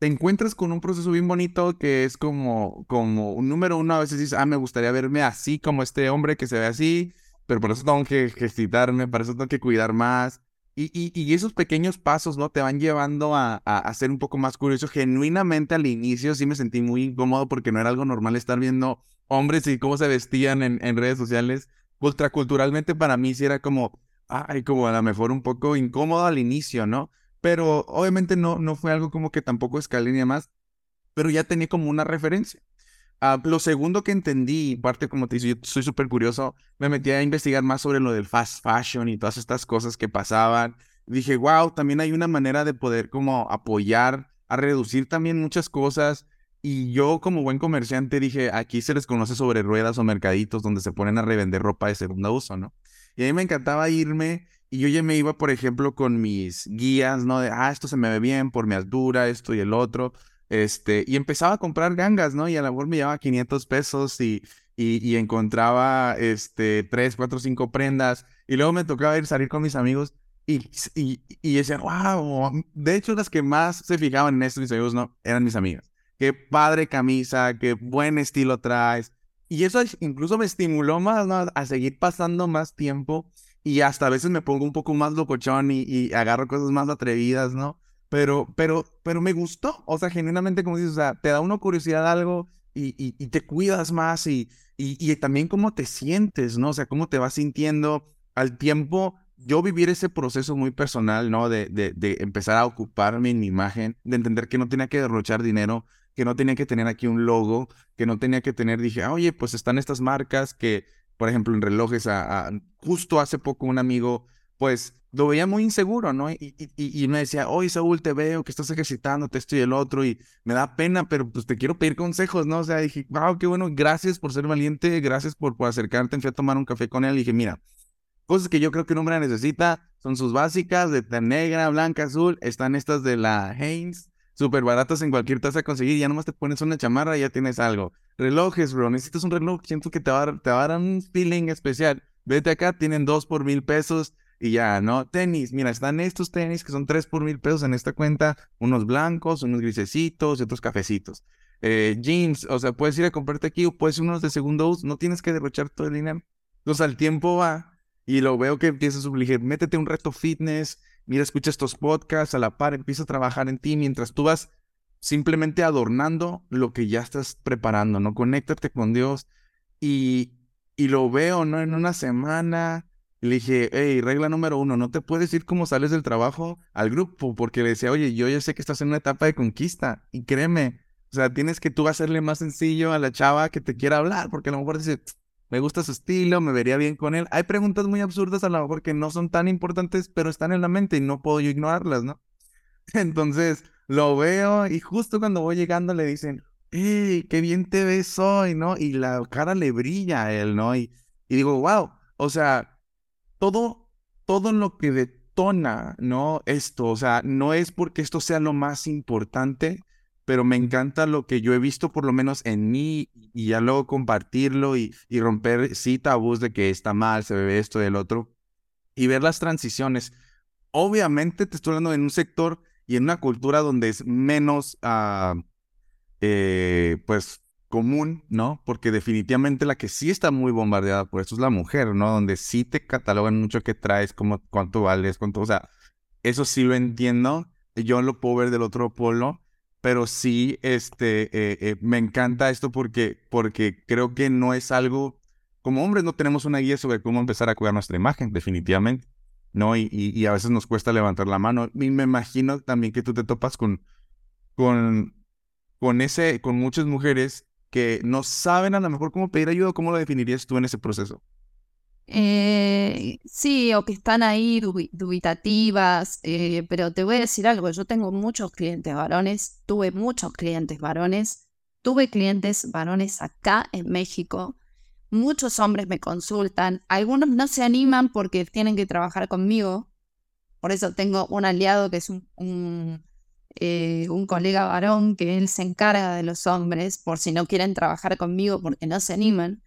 te encuentras con un proceso bien bonito que es como, como un número uno, a veces dices, ah, me gustaría verme así como este hombre que se ve así, pero por eso tengo que ejercitarme, para eso tengo que cuidar más. Y, y, y esos pequeños pasos, ¿no? Te van llevando a, a, ser un poco más curioso. Genuinamente al inicio sí me sentí muy incómodo porque no era algo normal estar viendo hombres y cómo se vestían en, en redes sociales. Ultraculturalmente para mí sí era como, ay, como a lo mejor un poco incómodo al inicio, ¿no? Pero obviamente no, no fue algo como que tampoco escalé ni más, pero ya tenía como una referencia. Ah, lo segundo que entendí, parte como te dice, yo soy súper curioso, me metí a investigar más sobre lo del fast fashion y todas estas cosas que pasaban. Dije, wow, también hay una manera de poder como apoyar, a reducir también muchas cosas. Y yo como buen comerciante dije, aquí se les conoce sobre ruedas o mercaditos donde se ponen a revender ropa de segundo uso, ¿no? Y a mí me encantaba irme y yo ya me iba, por ejemplo, con mis guías, ¿no? De, ah, esto se me ve bien por mi altura, esto y el otro. Este, y empezaba a comprar gangas, ¿no? Y a lo mejor me llevaba 500 pesos y, y, encontraba, este, 3, 4, 5 prendas. Y luego me tocaba ir salir con mis amigos y, y, y wow. De hecho, las que más se fijaban en esto, mis amigos, no, eran mis amigas. Qué padre camisa, qué buen estilo traes. Y eso incluso me estimuló más, ¿no? A seguir pasando más tiempo y hasta a veces me pongo un poco más locochón y, y agarro cosas más atrevidas, ¿no? Pero, pero, pero me gustó. O sea, genuinamente, como dices, o sea, te da una curiosidad algo y, y, te cuidas más y, y, también cómo te sientes, ¿no? O sea, cómo te vas sintiendo al tiempo. Yo vivir ese proceso muy personal, ¿no? De, de, de empezar a ocuparme en mi imagen, de entender que no tenía que derrochar dinero, que no tenía que tener aquí un logo, que no tenía que tener, dije, oye, pues están estas marcas que, por ejemplo, en relojes, a, justo hace poco un amigo, pues lo veía muy inseguro, ¿no? Y, y, me decía, oye, Saúl, te veo que estás ejercitándote esto y el otro, y me da pena, pero pues te quiero pedir consejos, ¿no? O sea, dije, wow, qué bueno, gracias por ser valiente, gracias por, por acercarte, fui a tomar un café con él, y dije, mira, cosas que yo creo que un hombre necesita son sus básicas, de negra, blanca, azul, están estas de la Haynes, súper baratas en cualquier taza a conseguir, ya nomás te pones una chamarra y ya tienes algo. Relojes, bro, necesitas un reloj, siento que te va, te va a dar un feeling especial. Vete acá, tienen dos por mil pesos, y ya, ¿no? Tenis, mira, están estos tenis que son tres por mil pesos en esta cuenta, unos blancos, unos grisecitos y otros cafecitos. Eh, jeans, o sea, puedes ir a comprarte aquí o puedes unos de segundo uso, no tienes que derrochar todo el dinero. Entonces al tiempo va y lo veo que empieza a subir, métete un reto fitness, mira, escucha estos podcasts, a la par empieza a trabajar en ti mientras tú vas simplemente adornando lo que ya estás preparando, ¿no? Conéctate con Dios y, y lo veo, ¿no? En una semana le dije, hey, regla número uno, no te puedes ir como sales del trabajo al grupo, porque le decía, oye, yo ya sé que estás en una etapa de conquista, y créeme, o sea, tienes que tú hacerle más sencillo a la chava que te quiera hablar, porque a lo mejor dice, me gusta su estilo, me vería bien con él. Hay preguntas muy absurdas a lo mejor que no son tan importantes, pero están en la mente y no puedo yo ignorarlas, ¿no? Entonces, lo veo y justo cuando voy llegando le dicen, hey, qué bien te ves hoy, ¿no? Y la cara le brilla a él, ¿no? Y, y digo, wow, o sea, todo, todo lo que detona, ¿no? Esto, o sea, no es porque esto sea lo más importante, pero me encanta lo que yo he visto por lo menos en mí y ya luego compartirlo y, y romper, sí, tabús de que está mal, se ve esto, del otro, y ver las transiciones. Obviamente te estoy hablando en un sector y en una cultura donde es menos, uh, eh, pues, común, ¿no? Porque definitivamente la que sí está muy bombardeada por eso es la mujer, ¿no? Donde sí te catalogan mucho qué traes, cómo, cuánto vales, cuánto, o sea, eso sí lo entiendo, yo lo puedo ver del otro polo, pero sí, este, eh, eh, me encanta esto porque, porque creo que no es algo, como hombres no tenemos una guía sobre cómo empezar a cuidar nuestra imagen, definitivamente, ¿no? Y, y, a veces nos cuesta levantar la mano. Y me imagino también que tú te topas con, con, con ese, con muchas mujeres que no saben a lo mejor cómo pedir ayuda, ¿cómo lo definirías tú en ese proceso? Eh, sí, o que están ahí dubitativas, eh, pero te voy a decir algo, yo tengo muchos clientes varones, tuve muchos clientes varones, tuve clientes varones acá en México, muchos hombres me consultan, algunos no se animan porque tienen que trabajar conmigo, por eso tengo un aliado que es un eh, un colega varón que él se encarga de los hombres por si no quieren trabajar conmigo porque no se animan.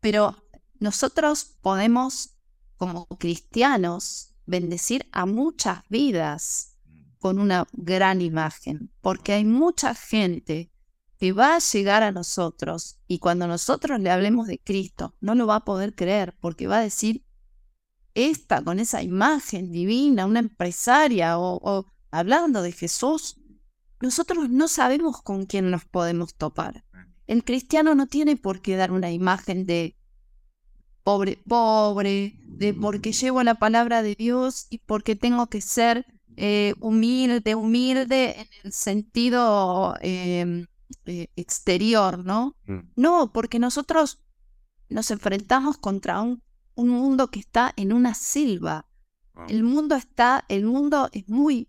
Pero nosotros podemos, como cristianos, bendecir a muchas vidas con una gran imagen, porque hay mucha gente que va a llegar a nosotros y cuando nosotros le hablemos de Cristo, no lo va a poder creer porque va a decir, esta con esa imagen divina, una empresaria o hablando de Jesús, nosotros no sabemos con quién nos podemos topar. El cristiano no tiene por qué dar una imagen de pobre, pobre, de porque llevo la palabra de Dios y porque tengo que ser eh, humilde, humilde en el sentido em, eh, exterior, ¿no? Mm. No, porque nosotros nos enfrentamos contra un, un mundo que está en una silva. Wow. El mundo está, el mundo es muy...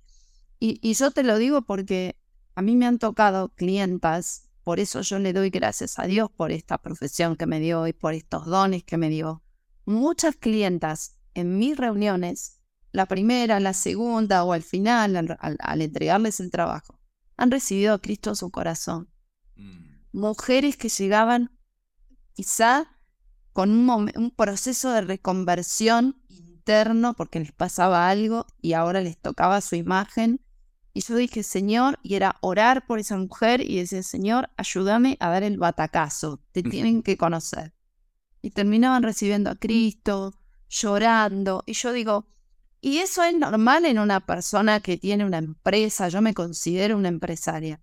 Y, y yo te lo digo porque a mí me han tocado clientas, por eso yo le doy gracias a Dios por esta profesión que me dio y por estos dones que me dio. Muchas clientas en mis reuniones, la primera, la segunda o al final, al, al- al entregarles el trabajo, han recibido a Cristo en su corazón. Mm. Mujeres que llegaban quizá con un proceso de reconversión interno porque les pasaba algo y ahora les tocaba su imagen. Y yo dije, Señor, y era orar por esa mujer y decir, Señor, ayúdame a dar el batacazo, te tienen que conocer. Y terminaban recibiendo a Cristo, llorando. Y yo digo, y eso es normal en una persona que tiene una empresa, yo me considero una empresaria.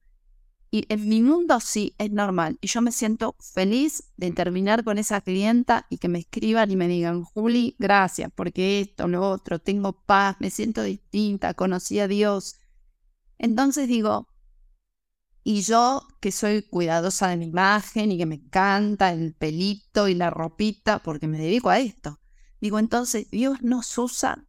Y en mi mundo sí, es normal. Y yo me siento feliz de terminar con esa clienta y que me escriban y me digan, Juli, gracias, porque esto, lo otro, tengo paz, me siento distinta, conocí a Dios. Entonces digo, y yo que soy cuidadosa de mi imagen y que me encanta el pelito y la ropita, porque me dedico a esto. Digo, entonces Dios nos usa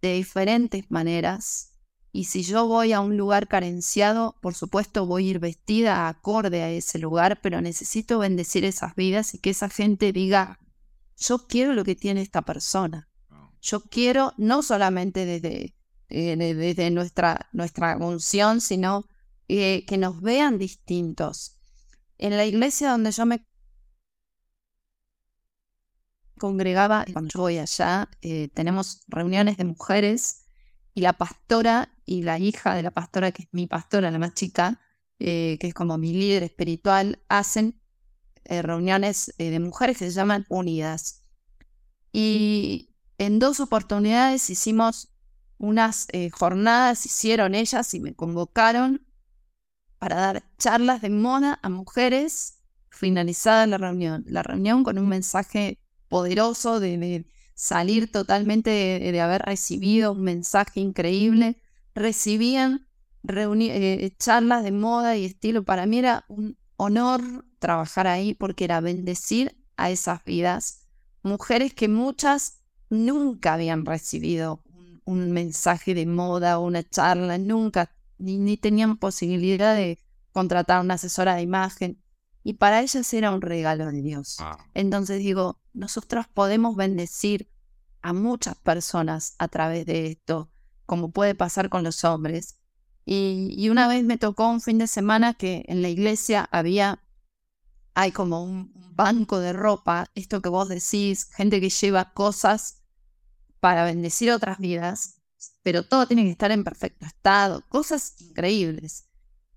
de diferentes maneras. Y si yo voy a un lugar carenciado, por supuesto voy a ir vestida acorde a ese lugar, pero necesito bendecir esas vidas y que esa gente diga, yo quiero lo que tiene esta persona. Yo quiero no solamente desde, eh, de- desde nuestra, nuestra unción, sino eh, que nos vean distintos. En la iglesia donde yo me congregaba, cuando yo voy allá, eh, tenemos reuniones de mujeres y la pastora y la hija de la pastora, que es mi pastora, la más chica, que es como mi líder espiritual, hacen reuniones de mujeres que se llaman unidas. Y en dos oportunidades hicimos unas eh, jornadas, hicieron ellas y me convocaron para dar charlas de moda a mujeres finalizada la reunión. La reunión con un mensaje poderoso de, salir totalmente de, haber recibido un mensaje increíble. Recibían eh, charlas de moda y estilo. Para mí era un honor trabajar ahí porque era bendecir a esas vidas. Mujeres que muchas nunca habían recibido un, mensaje de moda o una charla, nunca, ni, ni tenían posibilidad de contratar una asesora de imagen. Y para ellas era un regalo de Dios. Wow. Entonces digo, nosotros podemos bendecir a muchas personas a través de esto, como puede pasar con los hombres. Y, y una vez me tocó un fin de semana que en la iglesia había, hay como un banco de ropa, esto que vos decís, gente que lleva cosas para bendecir otras vidas, pero todo tiene que estar en perfecto estado, cosas increíbles.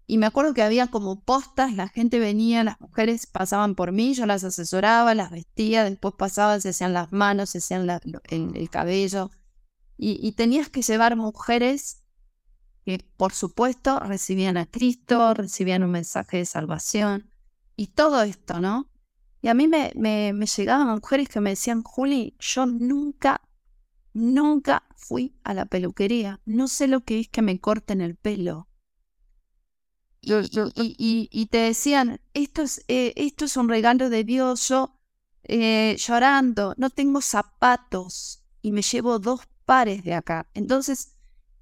Y me acuerdo que había como postas, la gente venía, las mujeres pasaban por mí, yo las asesoraba, las vestía, después pasaban, se hacían las manos, se hacían el, el cabello. Y, tenías que llevar mujeres que, por supuesto, recibían a Cristo, recibían un mensaje de salvación y todo esto, ¿no? Y a mí me, me, me llegaban mujeres que me decían, Juli, yo nunca, nunca fui a la peluquería, no sé lo que es que me corten el pelo. Y, y- y- y te decían, esto es, eh, esto es un regalo de Dios, yo eh, llorando, no tengo zapatos y me llevo dos pares de acá. Entonces,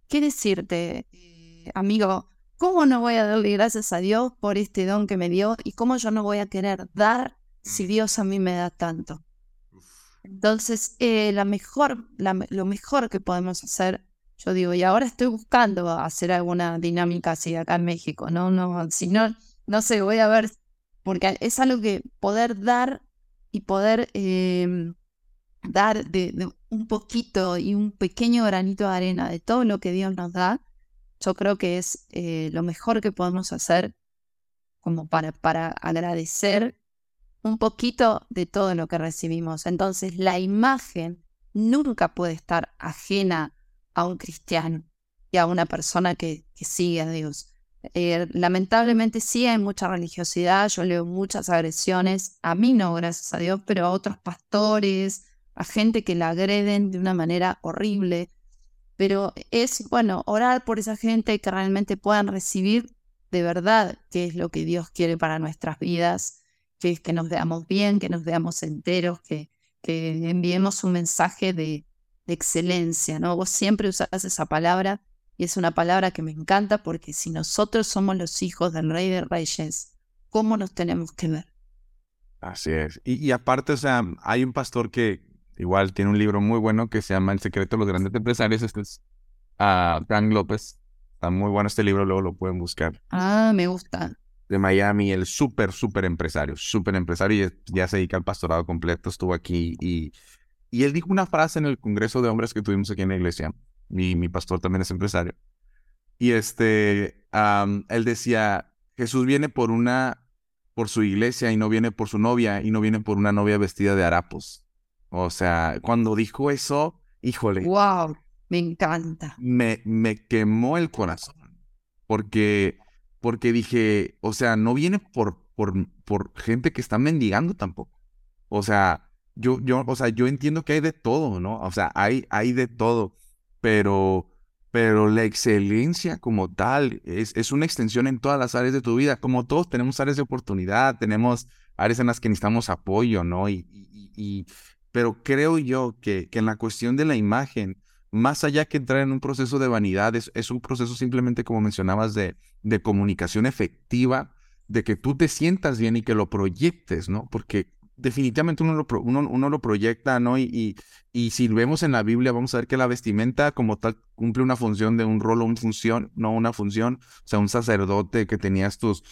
¿qué decirte, eh, amigo? ¿Cómo no voy a darle gracias a Dios por este don que me dio y cómo yo no voy a querer dar si Dios a mí me da tanto? Entonces, eh, la mejor, la lo mejor que podemos hacer, yo digo, y ahora estoy buscando hacer alguna dinámica así acá en México, ¿no? No, si no, no sé, voy a ver, porque es algo que poder dar y poder em, dar de, de un poquito y un pequeño granito de arena de todo lo que Dios nos da, yo creo que es eh, lo mejor que podemos hacer como para, para agradecer un poquito de todo lo que recibimos. Entonces, la imagen nunca puede estar ajena a un cristiano y a una persona que, sigue a Dios. Eh, lamentablemente sí hay mucha religiosidad, yo leo muchas agresiones, a mí no, gracias a Dios, pero a otros pastores, a gente que la agreden de una manera horrible, pero es, bueno, orar por esa gente que realmente puedan recibir de verdad qué es lo que Dios quiere para nuestras vidas, que es que nos veamos bien, que nos veamos enteros, que, que enviemos un mensaje de, de excelencia, ¿no? Vos siempre usás esa palabra y es una palabra que me encanta porque si nosotros somos los hijos del Rey de Reyes, ¿cómo nos tenemos que ver? Así es. Y, aparte, o sea, hay un pastor que igual tiene un libro muy bueno que se llama El secreto de los grandes empresarios. Este es uh, Frank López. Está muy bueno este libro, luego lo pueden buscar. Ah, me gusta. De Miami, el súper, súper empresario, súper empresario y ya se dedica al pastorado completo. Estuvo aquí y, y él dijo una frase en el Congreso de Hombres que tuvimos aquí en la iglesia. Y mi pastor también es empresario. Y este, él decía, Jesús viene por una por su iglesia y no viene por su novia y no viene por una novia vestida de harapos. O sea, cuando dijo eso, híjole. Wow, me encanta. Me, me quemó el corazón. Porque, porque dije, o sea, no viene por, por, por gente que está mendigando tampoco. O sea, yo, yo, o sea, yo entiendo que hay de todo, ¿no? O sea, hay, hay de todo. Pero pero la excelencia como tal es, es, una extensión en todas las áreas de tu vida. Como todos tenemos áreas de oportunidad, tenemos áreas en las que necesitamos apoyo, ¿no? Y, y, pero creo yo que, que, en la cuestión de la imagen, más allá que entrar en un proceso de vanidad, es, un proceso simplemente, como mencionabas, de, de comunicación efectiva, de que tú te sientas bien y que lo proyectes, ¿no? Porque definitivamente uno lo, uno, lo proyecta, ¿no? Y, y, si vemos en la Biblia, vamos a ver que la vestimenta como tal cumple una función de un rol o una función, no una función. O sea, un sacerdote que tenías tus,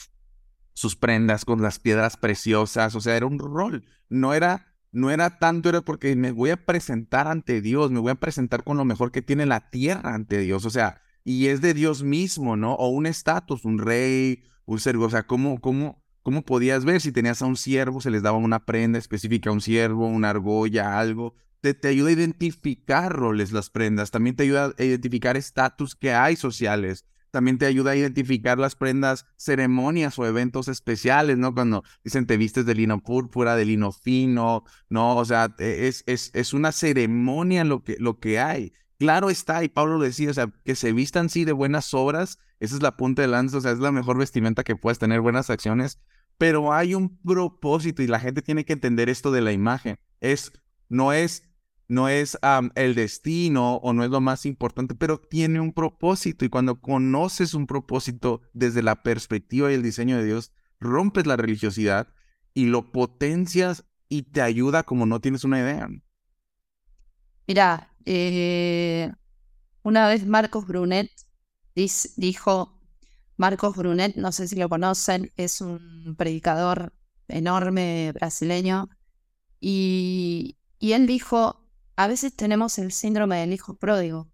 sus prendas con las piedras preciosas, o sea, era un rol. No era, no era tanto, era porque me voy a presentar ante Dios, me voy a presentar con lo mejor que tiene la tierra ante Dios, o sea, y es de Dios mismo, ¿no? O un estatus, un rey, un ser, o sea, ¿cómo, cómo, ¿Cómo podías ver si tenías a un siervo, se les daba una prenda específica a un siervo, una argolla, algo? Te, te ayuda a identificar roles las prendas, también te ayuda a identificar estatus que hay sociales, también te ayuda a identificar las prendas, ceremonias o eventos especiales, ¿no? Cuando dicen te vistes de lino púrpura, de lino fino, ¿no? O sea, e, es, es, es una ceremonia lo que, lo que hay. Claro está, y Pablo decía, o sea, que se vistan sí de buenas obras, esa es la punta de lanza, o sea, es la mejor vestimenta que puedes tener, buenas acciones, pero hay un propósito y la gente tiene que entender esto de la imagen. Es, no es, no es el destino o no es lo más importante, pero tiene un propósito y cuando conoces un propósito desde la perspectiva y el diseño de Dios, rompes la religiosidad y lo potencias y te ayuda como no tienes una idea. Mira, eh, una vez Marcos Brunet dijo, Marcos Brunet, no sé si lo conocen, es un predicador enorme brasileño. Y, y él dijo, a veces tenemos el síndrome del hijo pródigo.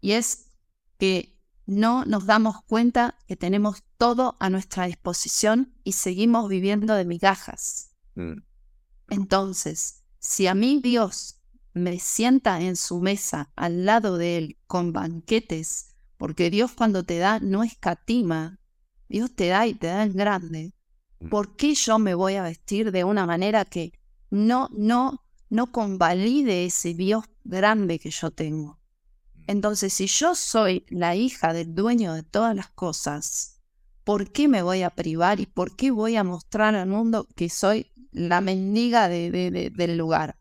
Y es que no nos damos cuenta que tenemos todo a nuestra disposición y seguimos viviendo de migajas. Mm. Entonces, si a mí Dios me sienta en su mesa al lado de él con banquetes porque Dios cuando te da no escatima, Dios te da y te da en grande. Mm. ¿Por qué yo me voy a vestir de una manera que no, no, no convalide ese Dios grande que yo tengo? Mm. Entonces, si yo soy la hija del dueño de todas las cosas, ¿por qué me voy a privar y por qué voy a mostrar al mundo que soy la mendiga del lugar?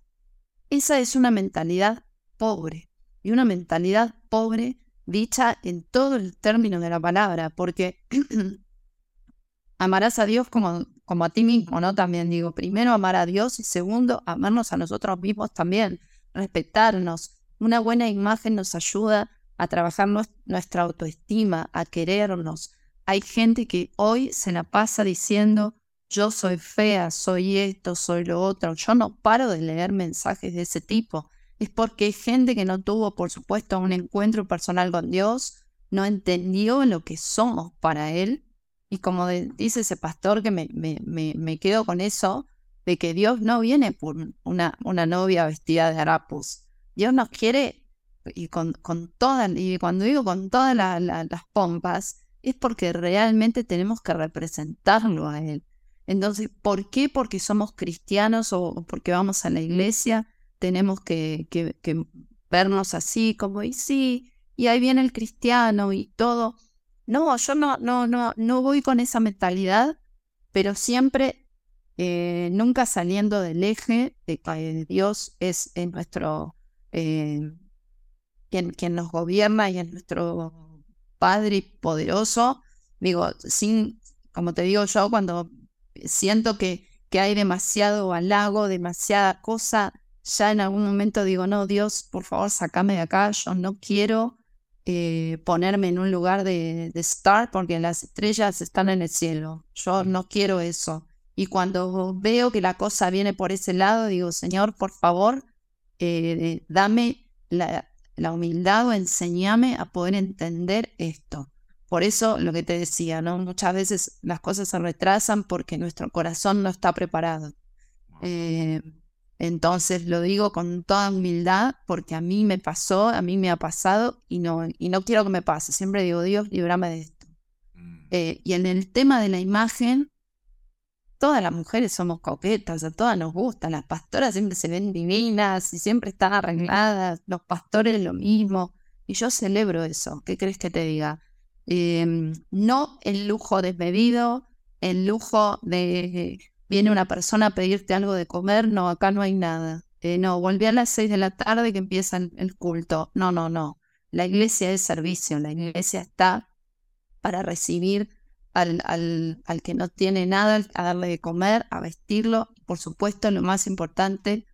Esa es una mentalidad pobre. Y una mentalidad pobre dicha en todo el término de la palabra, porque amarás a Dios como, como a ti mismo, ¿no? También digo, primero amar a Dios y segundo, amarnos a nosotros mismos también, respetarnos. Una buena imagen nos ayuda a trabajar nuestra autoestima, a querernos. Hay gente que hoy se la pasa diciendo, yo soy fea, soy esto, soy lo otro. Yo no paro de leer mensajes de ese tipo es porque hay gente que no tuvo, por supuesto, un encuentro personal con Dios, no entendió lo que somos para Él. Y como dice ese pastor que me, me, me, quedo con eso, de que Dios no viene por una, una novia vestida de harapos. Dios nos quiere, y con, con todas, y cuando digo con todas las pompas, es porque realmente tenemos que representarlo a Él. Entonces, ¿por qué? Porque somos cristianos o porque vamos a la iglesia tenemos que, que, que vernos así, como, y sí, y ahí viene el cristiano y todo. No, yo no, no, no, no voy con esa mentalidad, pero siempre, eh, nunca saliendo del eje de que Dios es, nuestro, eh, quien, quien nos gobierna y es nuestro Padre poderoso. Digo, sin, como te digo yo, cuando siento que, que hay demasiado halago, demasiada cosa, ya en algún momento digo, no, Dios, por favor, sacame de acá, yo no quiero eh, ponerme en un lugar de, de estar porque las estrellas están en el cielo, yo no quiero eso. Y cuando veo que la cosa viene por ese lado, digo, Señor, por favor, eh, dame la, la humildad o enséñame a poder entender esto. Por eso lo que te decía, ¿no? Muchas veces las cosas se retrasan porque nuestro corazón no está preparado. Eh, entonces lo digo con toda humildad porque a mí me pasó, a mí me ha pasado y no, y no quiero que me pase. Siempre digo, Dios, líbrame de esto. Mm. Eh, y en el tema de la imagen, todas las mujeres somos coquetas, a todas nos gustan. Las pastoras siempre se ven divinas y siempre están arregladas. Los pastores lo mismo. Y yo celebro eso. ¿Qué crees que te diga? Em, no el lujo desmedido, el lujo de viene una persona a pedirte algo de comer, no, acá no hay nada. Eh, no, volví a las seis de la tarde que empieza el, culto. No, no, no. La iglesia es servicio, la iglesia está para recibir al, al, al que no tiene nada, a darle de comer, a vestirlo, por supuesto, lo más importante,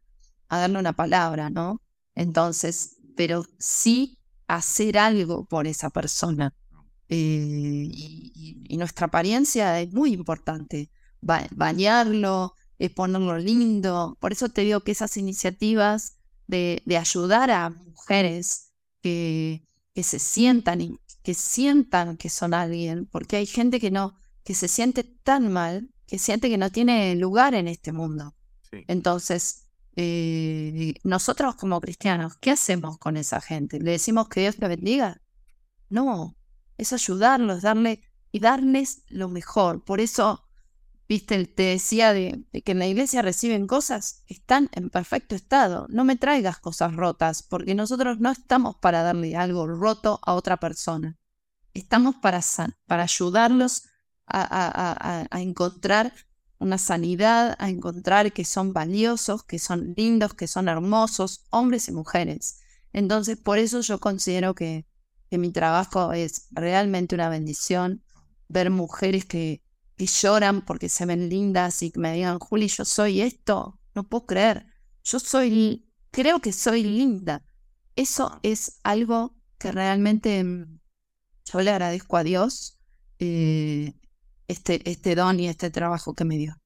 a darle una palabra, ¿no? Entonces, pero sí hacer algo por esa persona. Eh, y, nuestra apariencia es muy importante. Bañarlo, es ponerlo lindo. Por eso te digo que esas iniciativas de, ayudar a mujeres que, que se sientan y que sientan que son alguien, porque hay gente que no, que se siente tan mal, que siente que no tiene lugar en este mundo. Entonces, eh, nosotros como cristianos, ¿qué hacemos con esa gente? ¿Le decimos que Dios te bendiga? No, es ayudarlos, darle y darles lo mejor. Por eso, viste, te decía de, que en la iglesia reciben cosas, están en perfecto estado. No me traigas cosas rotas, porque nosotros no estamos para darle algo roto a otra persona. Estamos para, para ayudarlos a, a encontrar una sanidad, a encontrar que son valiosos, que son lindos, que son hermosos, hombres y mujeres. Entonces, por eso yo considero que, que mi trabajo es realmente una bendición. Ver mujeres que, que lloran porque se ven lindas y que me digan, Juli, yo soy esto, no puedo creer. Yo soy, creo que soy linda. Eso es algo que realmente mm, yo le agradezco a Dios eh, este, este don y este trabajo que me dio.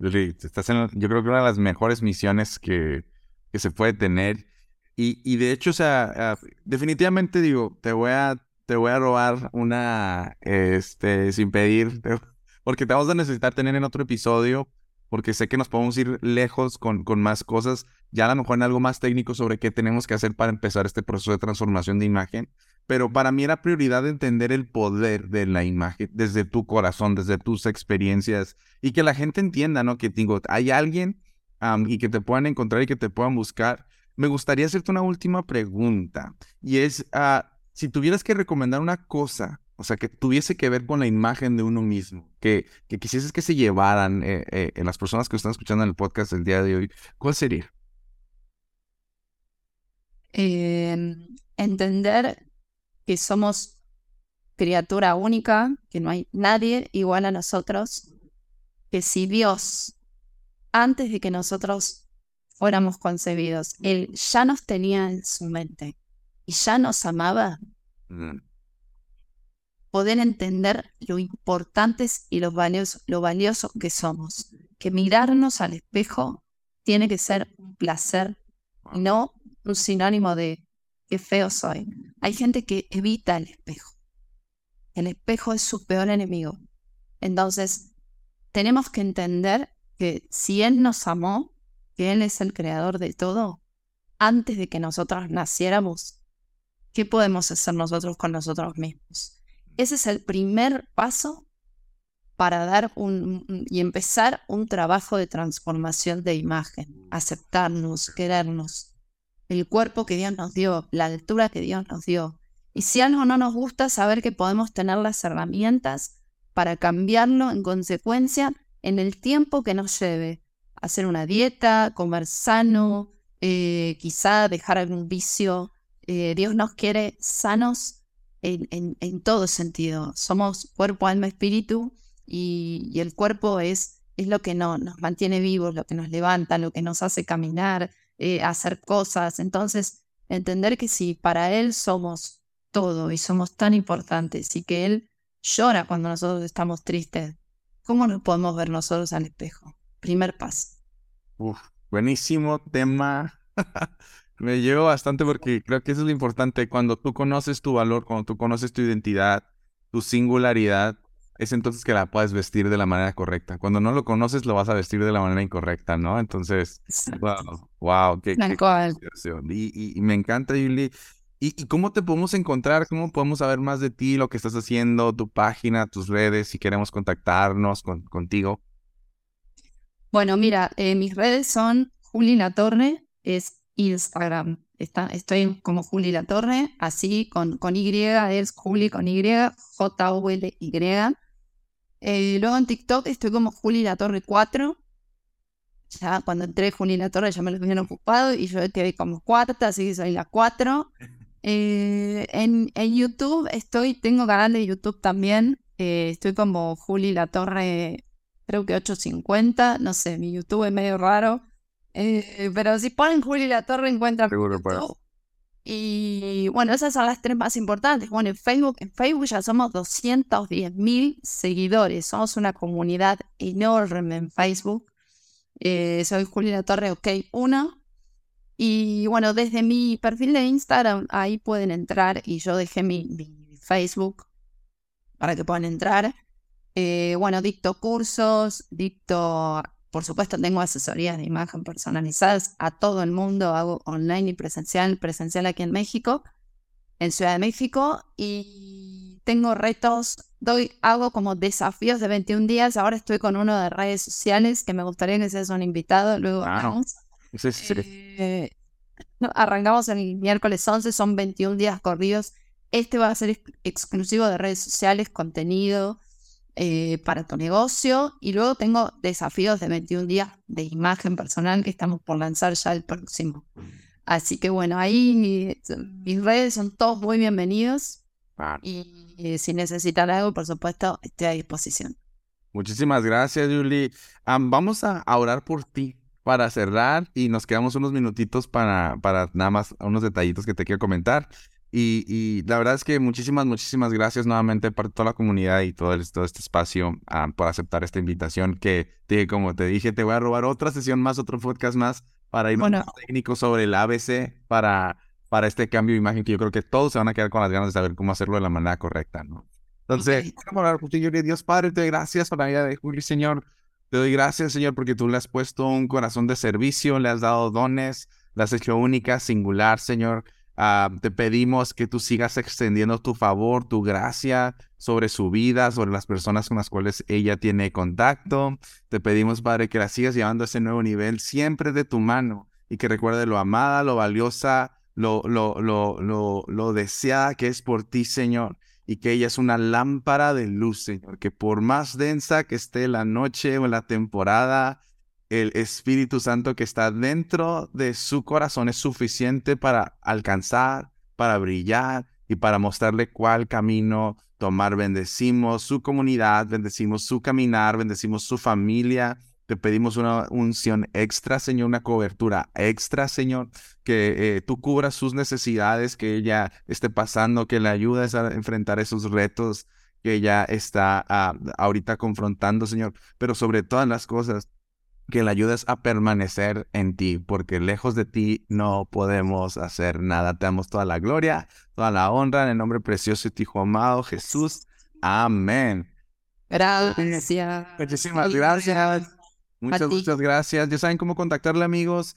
estás en, yo creo que una de las mejores misiones que, que se puede tener y, de hecho, o sea, ah, definitivamente digo, te voy a, te voy a robar una, este, sin pedir, porque te vamos a necesitar tener en otro episodio, porque sé que nos podemos ir lejos con, con más cosas, ya a lo mejor en algo más técnico sobre qué tenemos que hacer para empezar este proceso de transformación de imagen. Pero para mí era prioridad entender el poder de la imagen desde tu corazón, desde tus experiencias y que la gente entienda, ¿no? Que digo, hay alguien y que te puedan encontrar y que te puedan buscar me gustaría hacerte una última pregunta y es, ah, si tuvieras que recomendar una cosa, o sea, que tuviese que ver con la imagen de uno mismo, que, quisieses que se llevaran eh, eh, en las personas que están escuchando el podcast el día de hoy, ¿cuál sería? Em, entender que somos criatura única, que no hay nadie igual a nosotros, que si Dios, antes de que nosotros fuéramos concebidos. Él ya nos tenía en su mente y ya nos amaba. Mm. Poder entender lo importantes y lo valiosos lo que somos. Que mirarnos al espejo tiene que ser un placer y no un sinónimo de qué feo soy. Hay gente que evita el espejo. El espejo es su peor enemigo. Entonces, tenemos que entender que si Él nos amó, que Él es el creador de todo, antes de que nosotros naciéramos, ¿qué podemos hacer nosotros con nosotros mismos? Ese es el primer paso para dar un, y empezar un trabajo de transformación de imagen, aceptarnos, querernos, el cuerpo que Dios nos dio, la altura que Dios nos dio. Y si algo no nos gusta, saber que podemos tener las herramientas para cambiarlo en consecuencia en el tiempo que nos lleve. Hacer una dieta, comer sano, eh, quizá dejar algún vicio. Eh, Dios nos quiere sanos en, en, todo sentido. Somos cuerpo, alma, espíritu y, el cuerpo es, es lo que no, nos mantiene vivos, lo que nos levanta, lo que nos hace caminar, eh, hacer cosas. Entonces, entender que si para Él somos todo y somos tan importantes y que Él llora cuando nosotros estamos tristes, ¿cómo nos podemos ver nosotros al espejo? Primer paso. buenísimo tema. Me llevo bastante porque creo que eso es lo importante. Cuando tú conoces tu valor, cuando tú conoces tu identidad, tu singularidad, es entonces que la puedes vestir de la manera correcta. Cuando no lo conoces, lo vas a vestir de la manera incorrecta, ¿no? Entonces, wow, wow, qué, y, me encanta, Yuli. ¿Y, cómo te podemos encontrar? ¿Cómo podemos saber más de ti, lo que estás haciendo, tu página, tus redes, si queremos contactarnos contigo? Bueno, mira, eh, mis redes son Juli La Torre, es Instagram. Estoy como Juli La Torre, así con, con Y, es Juli con Y, J-O-L-Y. Eh, luego en TikTok estoy como Juli La Torre 4. Ya cuando entré Juli La Torre ya me lo habían ocupado y yo quedé como cuarta, así que soy la 4. Eh, en, en, YouTube estoy, tengo canal de YouTube también. Eh, estoy como Juli La Torre, creo que 850. No sé, mi YouTube es medio raro. Pero si ponen Juli La Torre encuentran. Seguro, y bueno, esas son las tres más importantes. Bueno, en Facebook, en Facebook ya somos 210 mil seguidores. Somos una comunidad enorme en Facebook. Eh, soy Juliana Torre, ok, una. Y bueno, desde mi perfil de Instagram, ahí pueden entrar y yo dejé mi, Facebook para que puedan entrar. Eh, bueno, dicto cursos, dicto por supuesto, tengo asesorías de imagen personalizadas a todo el mundo, hago online y presencial, presencial aquí en México, en Ciudad de México, y tengo retos, doy, hago como desafíos de 21 días. Ahora estoy con uno de redes sociales que me gustaría que seas un invitado, luego. Eh, arrancamos el miércoles 11, son 21 días corridos. Este va a ser exclusivo de redes sociales, contenido, eh, para tu negocio. Y luego tengo desafíos de 21 días de imagen personal que estamos por lanzar ya el próximo. Así que bueno, ahí mis redes son todos muy bienvenidos. Y, eh, si necesitan algo, por supuesto, estoy a disposición. Muchísimas gracias, Julie. vamos a orar por ti para cerrar y nos quedamos unos minutitos para, para nada más unos detallitos que te quiero comentar. Y, la verdad es que muchísimas, muchísimas gracias nuevamente para toda la comunidad y todo, todo este espacio ah, por aceptar esta invitación que, como te dije, te voy a robar otra sesión más, otro podcast más para ir más técnico sobre el ABC para, para este cambio de imagen que yo creo que todos se van a quedar con las ganas de saber cómo hacerlo de la manera correcta, ¿no? Entonces, hablar contigo, Dios Padre, te doy gracias por la vida de Juli, Señor. Te doy gracias, Señor, porque tú le has puesto un corazón de servicio, le has dado dones, la has hecho única, singular, Señor. Ah, te pedimos que tú sigas extendiendo tu favor, tu gracia sobre su vida, sobre las personas con las cuales ella tiene contacto. Te pedimos, Padre, que la sigas llevando a ese nuevo nivel siempre de tu mano y que recuerde lo amada, lo valiosa, lo, lo, lo, lo, lo deseada que es por ti, Señor. Y que ella es una lámpara de luz, Señor. Que por más densa que esté la noche o la temporada, el Espíritu Santo que está dentro de su corazón es suficiente para alcanzar, para brillar y para mostrarle cuál camino tomar. Bendecimos su comunidad, bendecimos su caminar, bendecimos su familia. Te pedimos una unción extra, Señor, una cobertura extra, Señor, que eh, tú cubras sus necesidades, que ella esté pasando, que le ayudes a enfrentar esos retos que ella está ah, ahorita confrontando, Señor. Pero sobre todas las cosas, que le ayudes a permanecer en ti, porque lejos de ti no podemos hacer nada. Te damos toda la gloria, toda la honra en el nombre precioso de tu Hijo amado Jesús. Amén. Gracias. Muchísimas gracias. Muchas, muchas gracias. Ya saben cómo contactarle, amigos.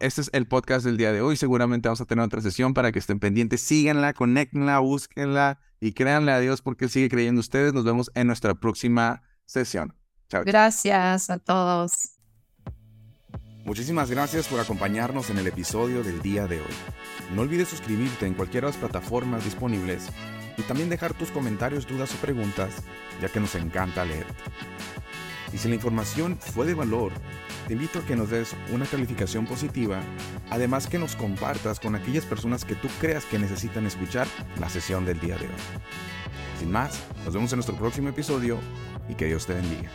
este es el podcast del día de hoy. Seguramente vamos a tener otra sesión para que estén pendientes. Síganla, conéctenla, búsquenla y créanle a Dios porque Él sigue creyendo ustedes. Nos vemos en nuestra próxima sesión. Chao. Gracias a todos. Muchísimas gracias por acompañarnos en el episodio del día de hoy. No olvides suscribirte en cualquiera de las plataformas disponibles y también dejar tus comentarios, dudas o preguntas, ya que nos encanta leerte. Y si la información fue de valor, te invito a que nos des una calificación positiva, además que nos compartas con aquellas personas que tú creas que necesitan escuchar la sesión del día de hoy. Sin más, nos vemos en nuestro próximo episodio y que Dios te bendiga.